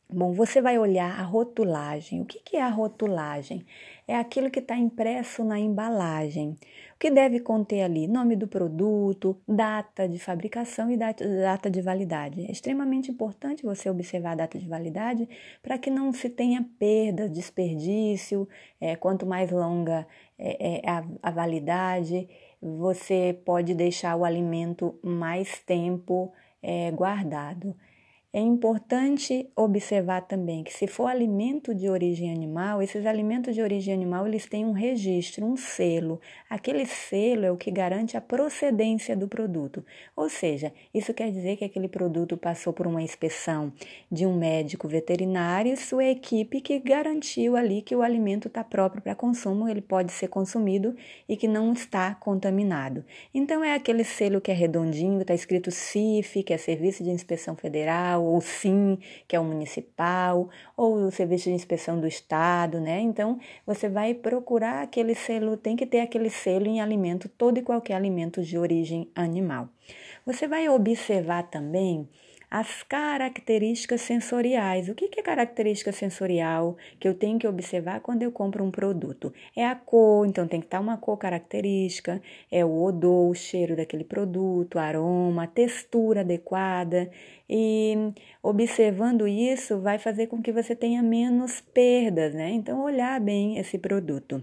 Bom, você vai olhar a rotulagem. O que é a rotulagem? É aquilo que está impresso na embalagem. Que deve conter ali? Nome do produto, data de fabricação e data de validade. É extremamente importante você observar a data de validade para que não se tenha perda, desperdício. É, quanto mais longa é, é a, a validade, você pode deixar o alimento mais tempo é, guardado. É importante observar também que se for alimento de origem animal, esses alimentos de origem animal eles têm um registro, um selo. Aquele selo é o que garante a procedência do produto. Ou seja, isso quer dizer que aquele produto passou por uma inspeção de um médico veterinário e sua equipe que garantiu ali que o alimento está próprio para consumo, ele pode ser consumido e que não está contaminado. Então é aquele selo que é redondinho, está escrito CIF, que é Serviço de Inspeção Federal Ou SIM, que é o municipal, ou o Serviço de Inspeção do Estado, né? Então, você vai procurar aquele selo, tem que ter aquele selo em alimento, todo e qualquer alimento de origem animal. Você vai observar também as características sensoriais. O que é característica sensorial que eu tenho que observar quando eu compro um produto? É a cor, então tem que estar uma cor característica, é o odor, o cheiro daquele produto, aroma, textura adequada. E observando isso vai fazer com que você tenha menos perdas, né? Então, olhar bem esse produto.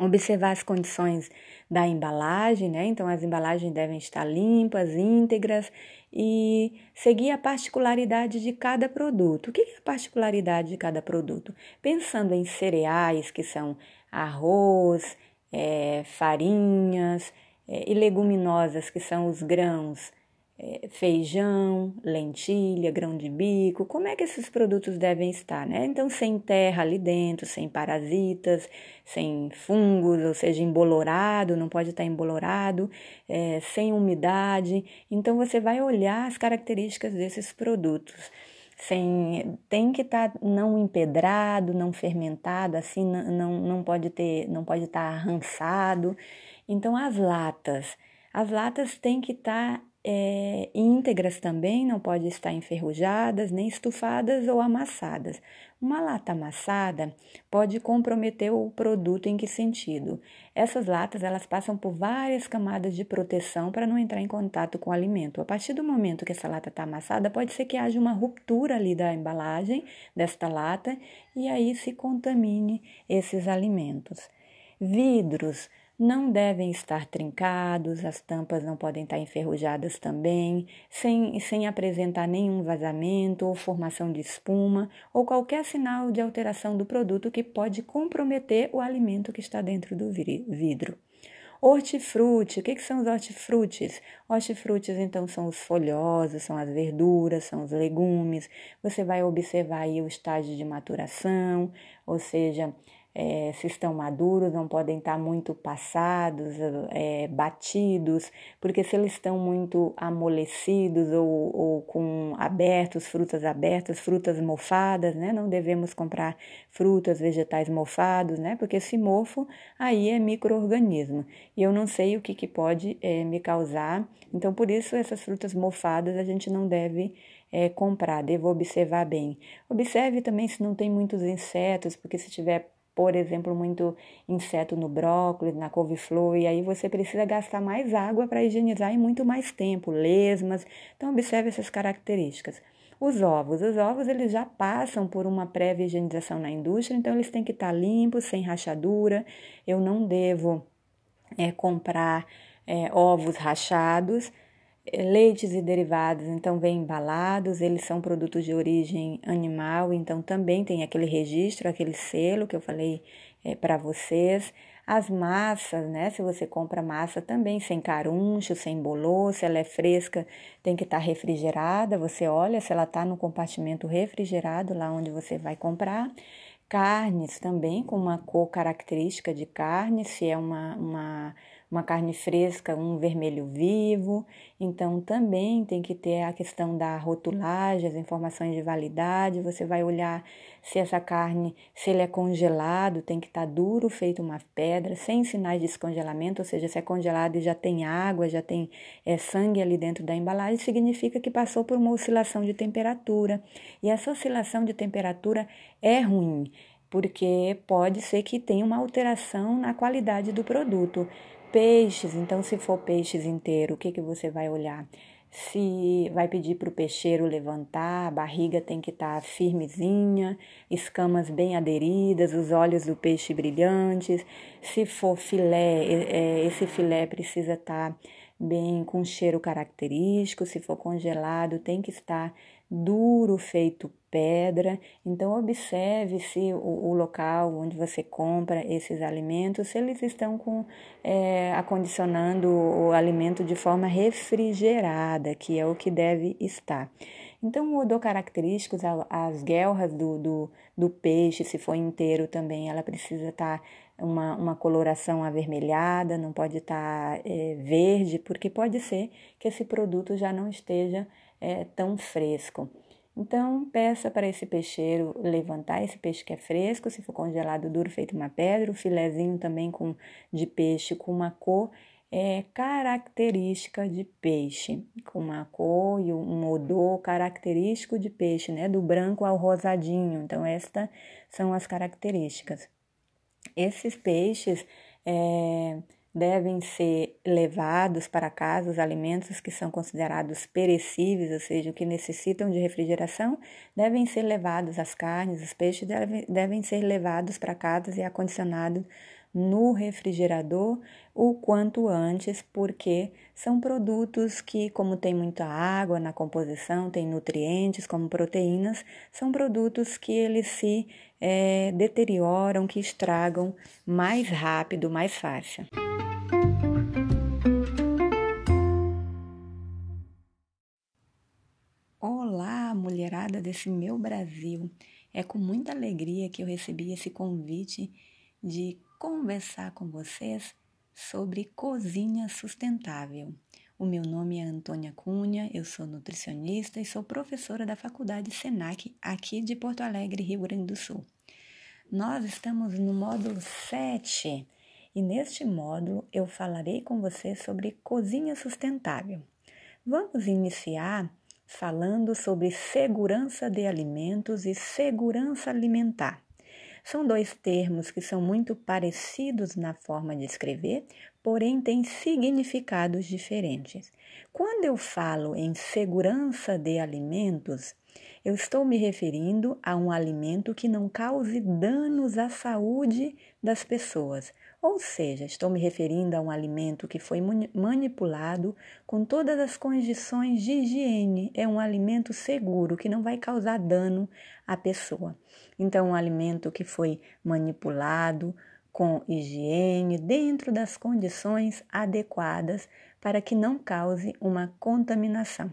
Observar as condições da embalagem, né? Então, as embalagens devem estar limpas, íntegras e seguir a particularidade de cada produto. O que é a particularidade de cada produto? Pensando em cereais, que são arroz, é, farinhas é, e leguminosas, que são os grãos, feijão, lentilha, grão de bico, como é que esses produtos devem estar, né? Então, sem terra ali dentro, sem parasitas, sem fungos, ou seja, embolorado, não pode estar embolorado, é, sem umidade. Então, você vai olhar as características desses produtos. Sem, tem que estar não empedrado, não fermentado, assim não, não pode ter, não pode estar arrançado. Então as latas, as latas têm que estar é, íntegras também, não pode estar enferrujadas, nem estufadas ou amassadas. Uma lata amassada pode comprometer o produto em que sentido? Essas latas elas passam por várias camadas de proteção para não entrar em contato com o alimento. A partir do momento que essa lata está amassada, pode ser que haja uma ruptura ali da embalagem desta lata e aí se contamine esses alimentos. Vidros não devem estar trincados, as tampas não podem estar enferrujadas também, sem, sem apresentar nenhum vazamento ou formação de espuma ou qualquer sinal de alteração do produto que pode comprometer o alimento que está dentro do vidro. Hortifruti, o que, que são os hortifrutis? Hortifrutis, então, são os folhosos, são as verduras, são os legumes. Você vai observar aí o estágio de maturação, ou seja, é, se estão maduros, não podem estar muito passados, é, batidos, porque se eles estão muito amolecidos ou, ou, com abertos, frutas abertas, frutas mofadas, né? Não devemos comprar frutas, vegetais mofados, né? Porque esse mofo aí é microorganismo e eu não sei o que, que pode é, me causar. Então, por isso, essas frutas mofadas a gente não deve é, comprar, devo observar bem. Observe também se não tem muitos insetos, porque se tiver por exemplo, muito inseto no brócolis, na couve-flor, e aí você precisa gastar mais água para higienizar e muito mais tempo, lesmas. Então, observe essas características. Os ovos, os ovos eles já passam por uma prévia higienização na indústria, então eles têm que estar limpos, sem rachadura. Eu não devo é, comprar é, ovos rachados. Leites e derivados, então, vêm embalados, eles são produtos de origem animal, então também tem aquele registro, aquele selo que eu falei é, para vocês. As massas, né? Se você compra massa também sem caruncho, sem bolô, se ela é fresca, tem que estar tá refrigerada. Você olha se ela está no compartimento refrigerado, lá onde você vai comprar. Carnes também, com uma cor característica de carne, se é uma, uma uma carne fresca, um vermelho vivo. Então, também tem que ter a questão da rotulagem, as informações de validade. Você vai olhar se essa carne, se ele é congelado, tem que estar tá duro, feito uma pedra, sem sinais de descongelamento, ou seja, se é congelado e já tem água, já tem é, sangue ali dentro da embalagem, significa que passou por uma oscilação de temperatura. E essa oscilação de temperatura é ruim porque pode ser que tenha uma alteração na qualidade do produto. Peixes, então se for peixes inteiro, o que, que você vai olhar? Se vai pedir para o peixeiro levantar, a barriga tem que estar tá firmezinha, escamas bem aderidas, os olhos do peixe brilhantes. Se for filé, é, esse filé precisa estar tá bem com cheiro característico. Se for congelado, tem que estar duro, feito pedra. Então, observe se o, o, local onde você compra esses alimentos, se eles estão com, é, acondicionando o alimento de forma refrigerada, que é o que deve estar. Então, o odor característico, as guelras do, do, do peixe, se for inteiro também, ela precisa estar tá uma, uma coloração avermelhada, não pode estar tá, é, verde, porque pode ser que esse produto já não esteja é, tão fresco. Então, peça para esse peixeiro levantar esse peixe que é fresco, se for congelado duro, feito uma pedra, o filezinho também com, de peixe com uma cor é, característica de peixe, com uma cor e um odor característico de peixe, né? Do branco ao rosadinho. Então, estas são as características. Esses peixes é, devem ser levados para casa os alimentos que são considerados perecíveis, ou seja, que necessitam de refrigeração, devem ser levados as carnes, os peixes devem, devem ser levados para casa e acondicionados no refrigerador o quanto antes, porque são produtos que, como tem muita água na composição, tem nutrientes como proteínas, são produtos que eles se é, deterioram, que estragam mais rápido, mais fácil. Olá, mulherada desse meu Brasil! É com muita alegria que eu recebi esse convite de conversar com vocês sobre cozinha sustentável. O meu nome é Antônia Cunha, eu sou nutricionista e sou professora da Faculdade Senac aqui de Porto Alegre, Rio Grande do Sul. Nós estamos no módulo 7 e neste módulo eu falarei com você sobre cozinha sustentável. Vamos iniciar falando sobre segurança de alimentos e segurança alimentar. São dois termos que são muito parecidos na forma de escrever, porém têm significados diferentes. Quando eu falo em segurança de alimentos, eu estou me referindo a um alimento que não cause danos à saúde das pessoas, Ou seja, estou me referindo a um alimento que foi manipulado com todas as condições de higiene. É um alimento seguro, que não vai causar dano à pessoa. Então, um alimento que foi manipulado com higiene, dentro das condições adequadas, para que não cause uma contaminação.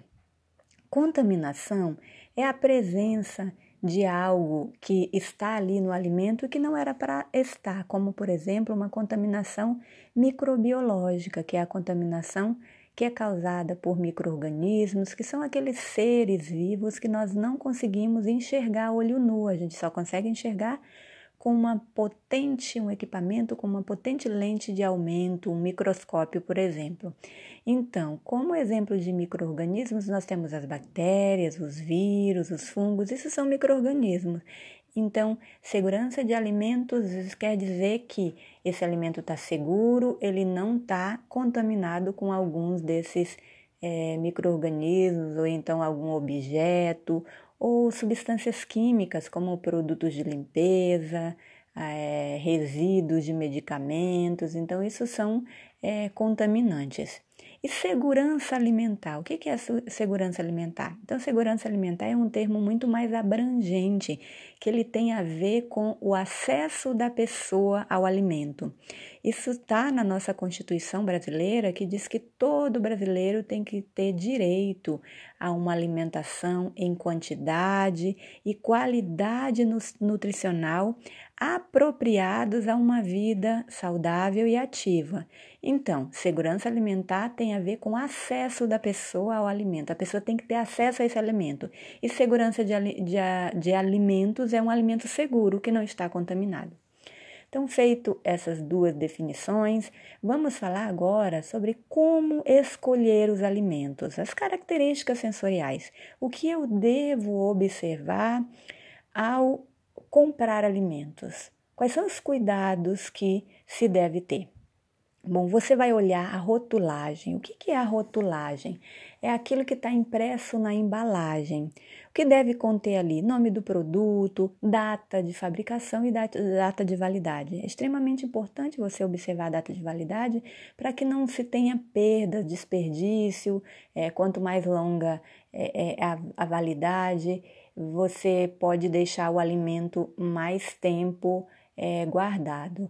Contaminação é a presença de algo que está ali no alimento que não era para estar, como por exemplo uma contaminação microbiológica, que é a contaminação que é causada por microorganismos, que são aqueles seres vivos que nós não conseguimos enxergar olho nu, a gente só consegue enxergar com uma potente, um equipamento com uma potente lente de aumento, um microscópio, por exemplo. Então, como exemplo de microorganismos, nós temos as bactérias, os vírus, os fungos, isso são microorganismos. Então, segurança de alimentos quer dizer que esse alimento está seguro, ele não está contaminado com alguns desses é, microorganismos ou então algum objeto ou substâncias químicas, como produtos de limpeza, é, resíduos de medicamentos. Então, isso são é, contaminantes. E segurança alimentar? O que é segurança alimentar? Então, segurança alimentar é um termo muito mais abrangente, que ele tem a ver com o acesso da pessoa ao alimento. Isso está na nossa Constituição brasileira, que diz que todo brasileiro tem que ter direito a uma alimentação em quantidade e qualidade nutricional apropriados a uma vida saudável e ativa. Então, segurança alimentar tem a ver com acesso da pessoa ao alimento. A pessoa tem que ter acesso a esse alimento. E segurança de, de, de alimentos é um alimento seguro que não está contaminado. Então, feito essas duas definições, vamos falar agora sobre como escolher os alimentos, as características sensoriais, o que eu devo observar ao comprar alimentos. Quais são os cuidados que se deve ter? Bom, você vai olhar a rotulagem. O que é a rotulagem? É aquilo que está impresso na embalagem. O que deve conter ali? Nome do produto, data de fabricação e data de validade. É extremamente importante você observar a data de validade para que não se tenha perda, desperdício. É, quanto mais longa é, é a, a validade, você pode deixar o alimento mais tempo é, guardado.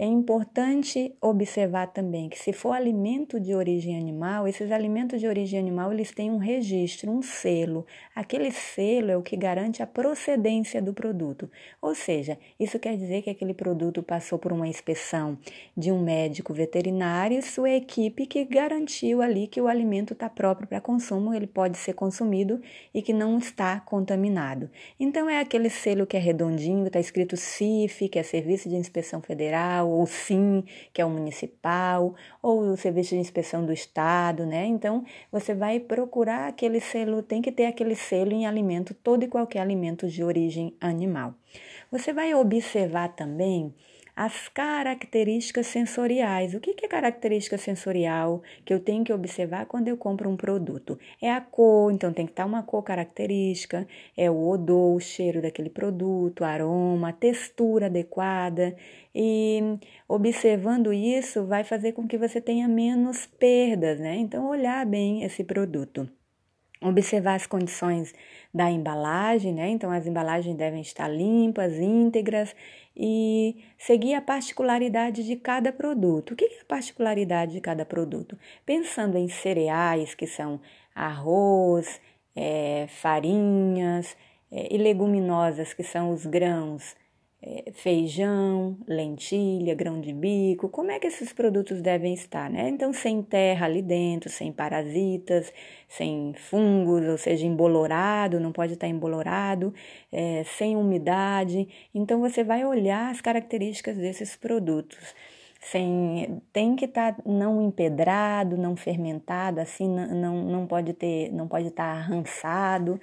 É importante observar também que se for alimento de origem animal, esses alimentos de origem animal eles têm um registro, um selo. Aquele selo é o que garante a procedência do produto. Ou seja, isso quer dizer que aquele produto passou por uma inspeção de um médico veterinário e sua equipe que garantiu ali que o alimento está próprio para consumo, ele pode ser consumido e que não está contaminado. Então é aquele selo que é redondinho, está escrito CIF, que é Serviço de Inspeção Federal ou SIM, que é o municipal, ou o Serviço de Inspeção do Estado, né? Então, você vai procurar aquele selo, tem que ter aquele selo em alimento, todo e qualquer alimento de origem animal. Você vai observar também as características sensoriais. O que é característica sensorial que eu tenho que observar quando eu compro um produto? É a cor, então tem que estar uma cor característica, é o odor, o cheiro daquele produto, aroma, textura adequada. E observando isso vai fazer com que você tenha menos perdas, né? Então, olhar bem esse produto observar as condições da embalagem, né? Então as embalagens devem estar limpas, íntegras e seguir a particularidade de cada produto. O que é a particularidade de cada produto? Pensando em cereais, que são arroz, é, farinhas, é, e leguminosas, que são os grãos, feijão, lentilha, grão de bico, como é que esses produtos devem estar, né? Então, sem terra ali dentro, sem parasitas, sem fungos, ou seja, embolorado, não pode estar embolorado, é, sem umidade. Então, você vai olhar as características desses produtos. Sem, tem que estar não empedrado, não fermentado, assim não, não, pode ter, não pode estar arrançado.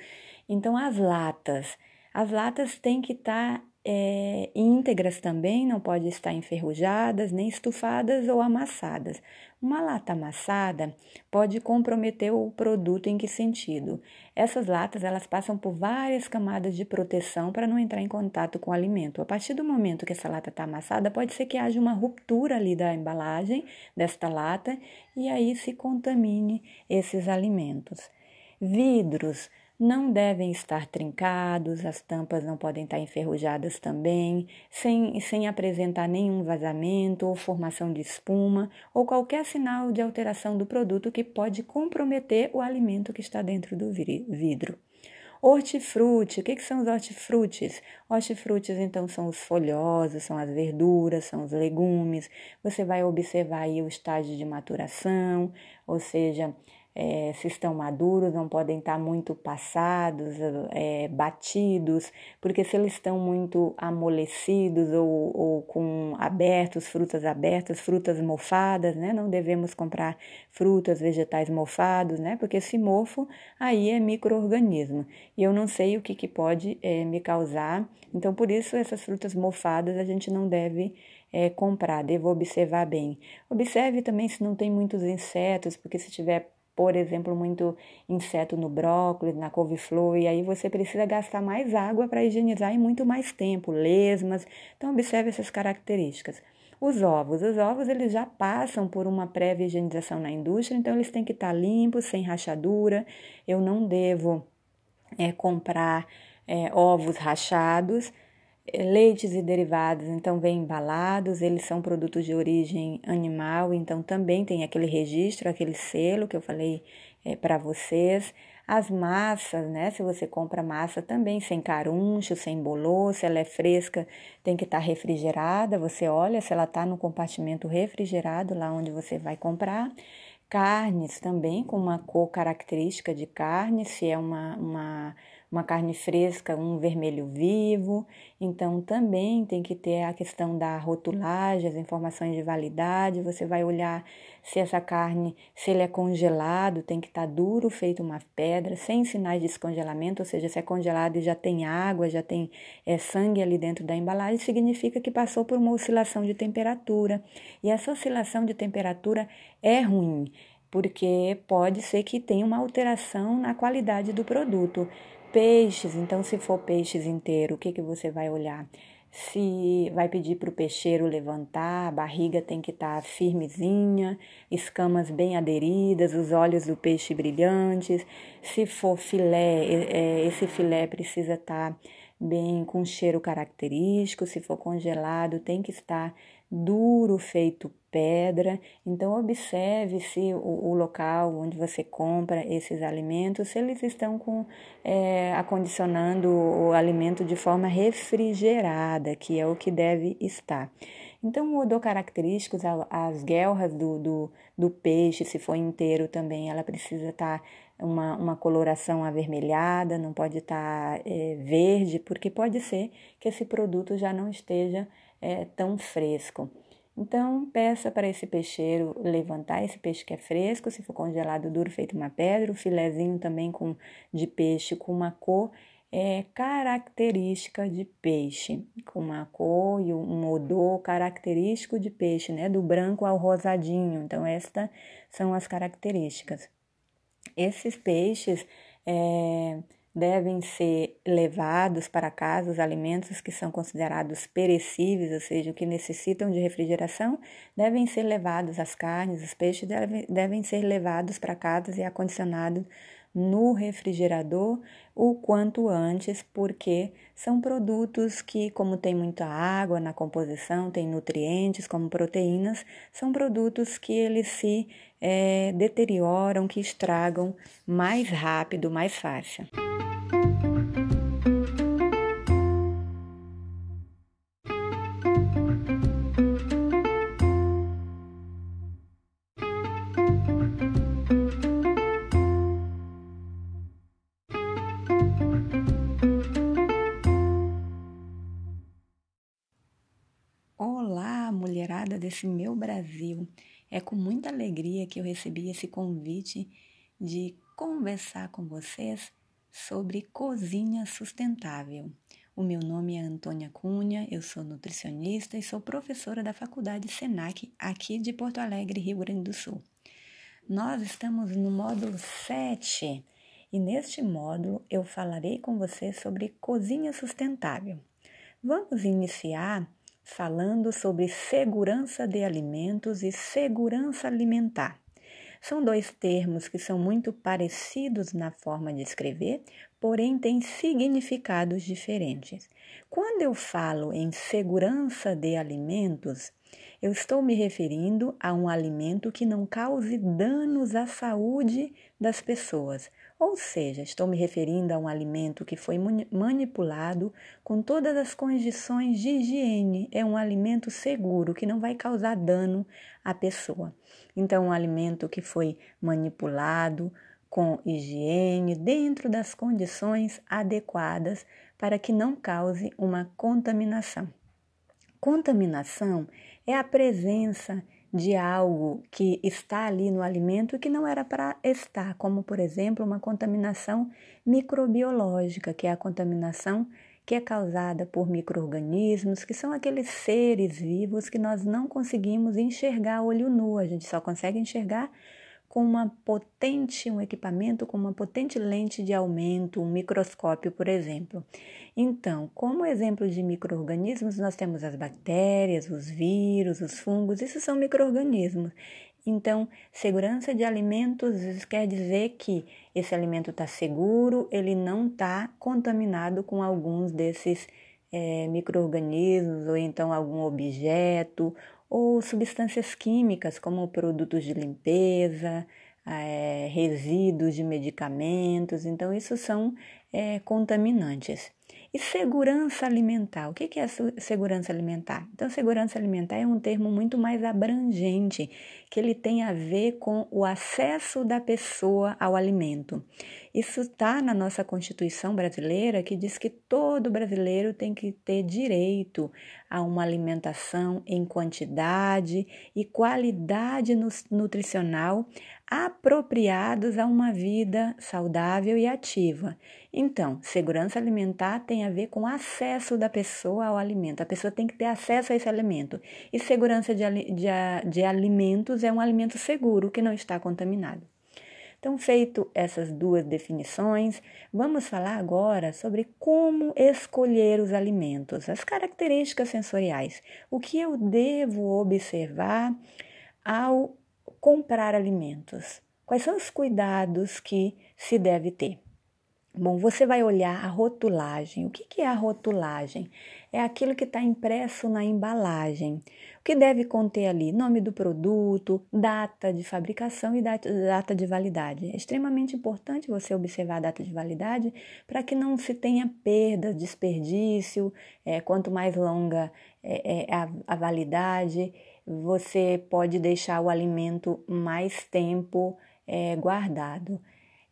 Então as latas, as latas têm que estar é, íntegras também, não pode estar enferrujadas, nem estufadas ou amassadas. Uma lata amassada pode comprometer o produto em que sentido? Essas latas elas passam por várias camadas de proteção para não entrar em contato com o alimento. A partir do momento que essa lata está amassada, pode ser que haja uma ruptura ali da embalagem desta lata e aí se contamine esses alimentos. Vidros não devem estar trincados, as tampas não podem estar enferrujadas também, sem, sem apresentar nenhum vazamento ou formação de espuma ou qualquer sinal de alteração do produto que pode comprometer o alimento que está dentro do vidro. Hortifruti, o que, que são os hortifrutis? Hortifrutis, então, são os folhosos, são as verduras, são os legumes. Você vai observar aí o estágio de maturação, ou seja, é, se estão maduros, não podem estar muito passados, é, batidos, porque se eles estão muito amolecidos ou, ou, com abertos, frutas abertas, frutas mofadas, né? Não devemos comprar frutas, vegetais mofados, né? Porque esse mofo aí é microorganismo e eu não sei o que, que pode é, me causar. Então, por isso, essas frutas mofadas a gente não deve é, comprar, devo observar bem. Observe também se não tem muitos insetos, porque se tiver por exemplo, muito inseto no brócolis, na couve-flor, e aí você precisa gastar mais água para higienizar e muito mais tempo, lesmas. Então, observe essas características. Os ovos, os ovos eles já passam por uma prévia higienização na indústria, então eles têm que estar limpos, sem rachadura. Eu não devo é, comprar é, ovos rachados Leites e derivados, então, vêm embalados, eles são produtos de origem animal, então também tem aquele registro, aquele selo que eu falei é, para vocês. As massas, né? Se você compra massa também sem caruncho, sem bolô, se ela é fresca, tem que estar tá refrigerada. Você olha se ela está no compartimento refrigerado, lá onde você vai comprar. Carnes também, com uma cor característica de carne, se é uma, uma uma carne fresca, um vermelho vivo. Então, também tem que ter a questão da rotulagem, as informações de validade. Você vai olhar se essa carne, se ele é congelado, tem que estar tá duro, feito uma pedra, sem sinais de descongelamento, ou seja, se é congelado e já tem água, já tem é, sangue ali dentro da embalagem, significa que passou por uma oscilação de temperatura. E essa oscilação de temperatura é ruim porque pode ser que tenha uma alteração na qualidade do produto. Peixes, então se for peixes inteiro, o que, que você vai olhar? Se vai pedir para o peixeiro levantar, a barriga tem que estar tá firmezinha, escamas bem aderidas, os olhos do peixe brilhantes. Se for filé, é, esse filé precisa estar tá bem com cheiro característico. Se for congelado, tem que estar duro, feito pedra. Então, observe se o, o, local onde você compra esses alimentos, se eles estão com, é, acondicionando o alimento de forma refrigerada, que é o que deve estar. Então, o odor as guelras do, do, do peixe, se for inteiro também, ela precisa estar uma, uma coloração avermelhada, não pode estar é, verde, porque pode ser que esse produto já não esteja é, tão fresco. Então, peça para esse peixeiro levantar esse peixe que é fresco, se for congelado duro, feito uma pedra, o filezinho também com, de peixe com uma cor é, característica de peixe, com uma cor e um odor característico de peixe, né? Do branco ao rosadinho. Então, estas são as características. Esses peixes é, devem ser levados para casa os alimentos que são considerados perecíveis, ou seja, que necessitam de refrigeração, devem ser levados, as carnes, os peixes devem, devem ser levados para casa e acondicionados no refrigerador o quanto antes, porque são produtos que, como tem muita água na composição, tem nutrientes como proteínas, são produtos que eles se é, deterioram, que estragam mais rápido, mais fácil. Mulherada desse meu Brasil. É com muita alegria que eu recebi esse convite de conversar com vocês sobre cozinha sustentável. O meu nome é Antônia Cunha, eu sou nutricionista e sou professora da Faculdade SENAC aqui de Porto Alegre, Rio Grande do Sul. Nós estamos no módulo 7 e neste módulo eu falarei com você sobre cozinha sustentável. Vamos iniciar falando sobre segurança de alimentos e segurança alimentar. São dois termos que são muito parecidos na forma de escrever, porém têm significados diferentes. Quando eu falo em segurança de alimentos, eu estou me referindo a um alimento que não cause danos à saúde das pessoas, ou seja, estou me referindo a um alimento que foi manipulado com todas as condições de higiene. É um alimento seguro que não vai causar dano à pessoa. Então, um alimento que foi manipulado com higiene dentro das condições adequadas para que não cause uma contaminação. Contaminação é a presença de algo que está ali no alimento que não era para estar, como por exemplo uma contaminação microbiológica, que é a contaminação que é causada por micro-organismos, que são aqueles seres vivos que nós não conseguimos enxergar olho nu, a gente só consegue enxergar com uma potente, um equipamento com uma potente lente de aumento, um microscópio, por exemplo. Então, como exemplo de microorganismos, nós temos as bactérias, os vírus, os fungos, isso são microorganismos. Então, segurança de alimentos quer dizer que esse alimento está seguro, ele não está contaminado com alguns desses é, microorganismos ou então algum objeto ou substâncias químicas, como produtos de limpeza, é, resíduos de medicamentos. Então, isso são é, contaminantes. E segurança alimentar. O que é segurança alimentar? Então, segurança alimentar é um termo muito mais abrangente, que ele tem a ver com o acesso da pessoa ao alimento. Isso está na nossa Constituição brasileira, que diz que todo brasileiro tem que ter direito a uma alimentação em quantidade e qualidade nutricional apropriados a uma vida saudável e ativa. Então, segurança alimentar tem a ver com acesso da pessoa ao alimento. A pessoa tem que ter acesso a esse alimento. E segurança de, de, de alimentos é um alimento seguro que não está contaminado. Então, feito essas duas definições, vamos falar agora sobre como escolher os alimentos, as características sensoriais, o que eu devo observar ao comprar alimentos? Quais são os cuidados que se deve ter? Bom, você vai olhar a rotulagem. O que é a rotulagem? É aquilo que está impresso na embalagem. Que deve conter ali? Nome do produto, data de fabricação e data de validade. É extremamente importante você observar a data de validade para que não se tenha perda, desperdício. É, quanto mais longa é, é a, a validade, você pode deixar o alimento mais tempo é, guardado.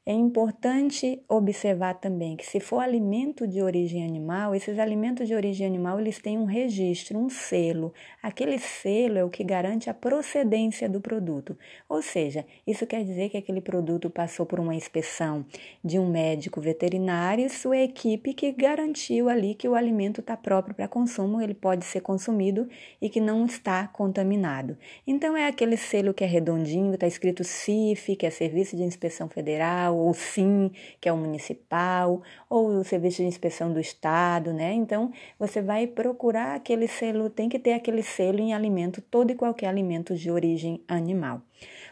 É importante observar também que se for alimento de origem animal, esses alimentos de origem animal eles têm um registro, um selo. Aquele selo é o que garante a procedência do produto. Ou seja, isso quer dizer que aquele produto passou por uma inspeção de um médico veterinário e sua equipe que garantiu ali que o alimento está próprio para consumo, ele pode ser consumido e que não está contaminado. Então é aquele selo que é redondinho, está escrito CIF, que é Serviço de Inspeção Federal ou o SIM, que é o municipal, ou o Serviço de Inspeção do Estado, né? Então, você vai procurar aquele selo, tem que ter aquele selo em alimento, todo e qualquer alimento de origem animal.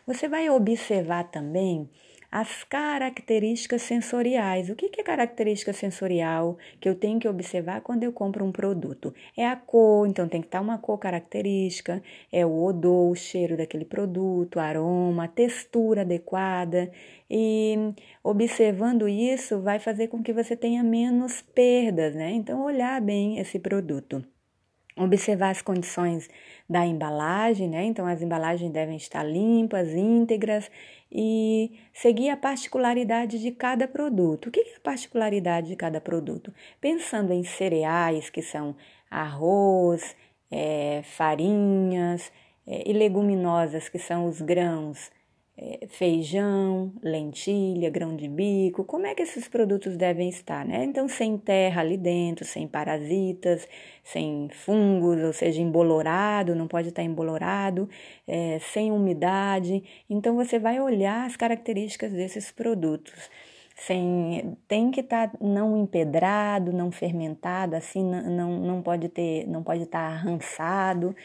Você vai observar também as características sensoriais. O que é característica sensorial que eu tenho que observar quando eu compro um produto? É a cor, então tem que estar uma cor característica, é o odor, o cheiro daquele produto, aroma, textura adequada. E observando isso vai fazer com que você tenha menos perdas, né? Então, olhar bem esse produto observar as condições da embalagem, né? Então as embalagens devem estar limpas, íntegras e seguir a particularidade de cada produto. O que é a particularidade de cada produto? Pensando em cereais, que são arroz, é, farinhas é, e leguminosas, que são os grãos, feijão, lentilha, grão de bico, como é que esses produtos devem estar, né? Então, sem terra ali dentro, sem parasitas, sem fungos, ou seja, embolorado, não pode estar embolorado, é, sem umidade. Então, você vai olhar as características desses produtos. Sem, tem que estar tá não empedrado, não fermentado, assim não, não, não pode ter, não pode estar tá arrançado.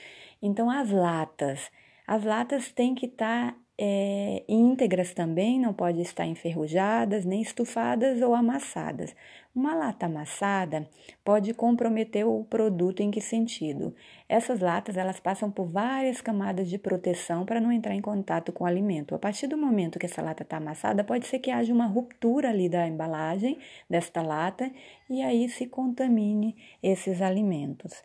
Então as latas, as latas têm que estar tá é, íntegras também, não pode estar enferrujadas, nem estufadas ou amassadas. Uma lata amassada pode comprometer o produto em que sentido? Essas latas elas passam por várias camadas de proteção para não entrar em contato com o alimento. A partir do momento que essa lata está amassada, pode ser que haja uma ruptura ali da embalagem desta lata e aí se contamine esses alimentos.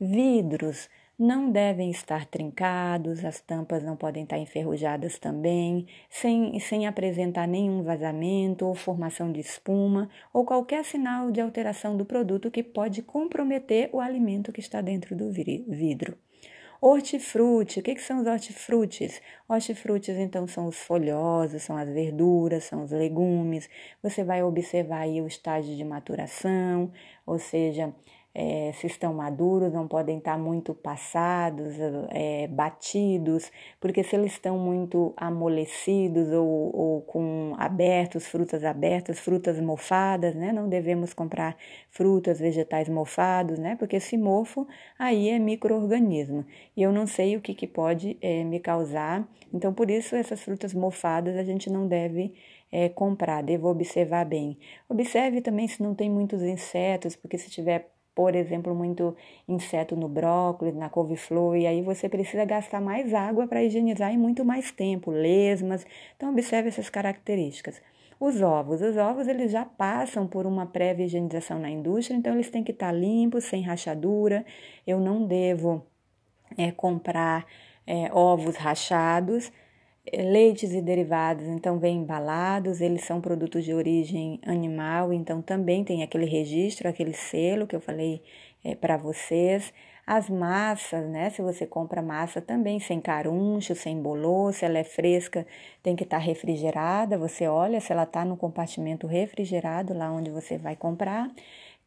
Vidros não devem estar trincados, as tampas não podem estar enferrujadas também, sem, sem apresentar nenhum vazamento ou formação de espuma ou qualquer sinal de alteração do produto que pode comprometer o alimento que está dentro do vidro. Hortifruti, o que, que são os hortifrutis? Hortifrutis, então, são os folhosos, são as verduras, são os legumes. Você vai observar aí o estágio de maturação, ou seja, é, se estão maduros, não podem estar muito passados, é, batidos, porque se eles estão muito amolecidos ou, ou, com abertos, frutas abertas, frutas mofadas, né? Não devemos comprar frutas, vegetais mofados, né? Porque esse mofo aí é microorganismo e eu não sei o que, que pode é, me causar. Então, por isso, essas frutas mofadas a gente não deve é, comprar, devo observar bem. Observe também se não tem muitos insetos, porque se tiver por exemplo, muito inseto no brócolis, na couve-flor, e aí você precisa gastar mais água para higienizar e muito mais tempo, lesmas. Então, observe essas características. Os ovos, os ovos eles já passam por uma prévia higienização na indústria, então eles têm que estar limpos, sem rachadura. Eu não devo é, comprar é, ovos rachados. Leites e derivados, então, vêm embalados, eles são produtos de origem animal, então também tem aquele registro, aquele selo que eu falei é, para vocês. As massas, né? Se você compra massa também sem caruncho, sem bolô, se ela é fresca, tem que estar tá refrigerada. Você olha se ela está no compartimento refrigerado, lá onde você vai comprar.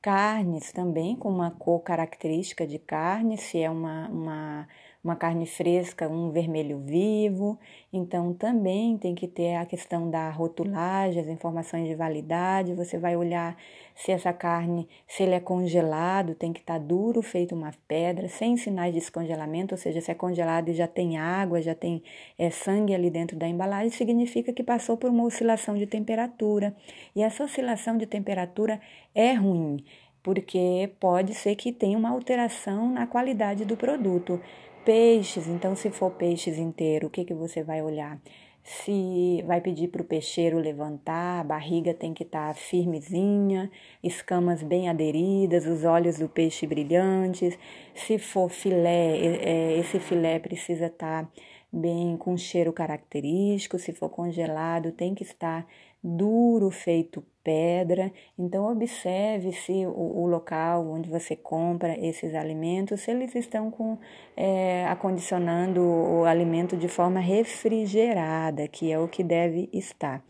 Carnes também, com uma cor característica de carne, se é uma, uma uma carne fresca, um vermelho vivo. Então, também tem que ter a questão da rotulagem, as informações de validade. Você vai olhar se essa carne, se ele é congelado, tem que estar tá duro, feito uma pedra, sem sinais de descongelamento, ou seja, se é congelado e já tem água, já tem é, sangue ali dentro da embalagem, significa que passou por uma oscilação de temperatura. E essa oscilação de temperatura é ruim porque pode ser que tenha uma alteração na qualidade do produto. Peixes, então se for peixes inteiro, o que, que você vai olhar? Se vai pedir para o peixeiro levantar, a barriga tem que estar tá firmezinha, escamas bem aderidas, os olhos do peixe brilhantes. Se for filé, é, esse filé precisa estar tá bem com cheiro característico. Se for congelado, tem que estar duro, feito pedra. Então, observe se o, o, local onde você compra esses alimentos, se eles estão com, é, acondicionando o alimento de forma refrigerada, que é o que deve estar.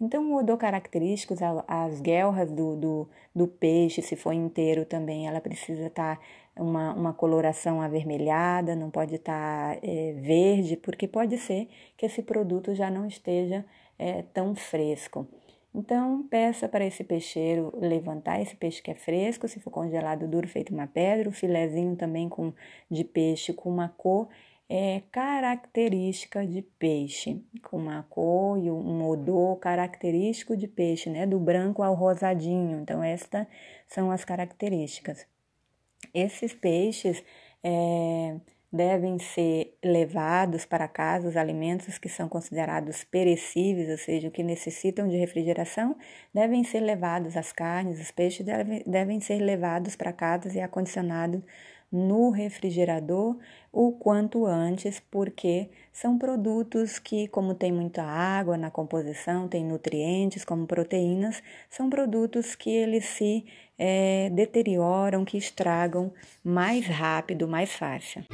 Então, odor característicos, as guelras do, do, do, peixe, se for inteiro também, ela precisa estar uma, uma coloração avermelhada, não pode estar é, verde, porque pode ser que esse produto já não esteja é, tão fresco. Então, peça para esse peixeiro levantar esse peixe que é fresco, se for congelado duro, feito uma pedra, o filezinho também com, de peixe com uma cor é, característica de peixe, com uma cor e um odor característico de peixe, né? Do branco ao rosadinho. Então, estas são as características. Esses peixes. É, devem ser levados para casa os alimentos que são considerados perecíveis, ou seja, que necessitam de refrigeração, devem ser levados as carnes, os peixes devem, devem ser levados para casa e acondicionados no refrigerador o quanto antes, porque são produtos que, como tem muita água na composição, tem nutrientes como proteínas, são produtos que eles se é, deterioram, que estragam mais rápido, mais fácil.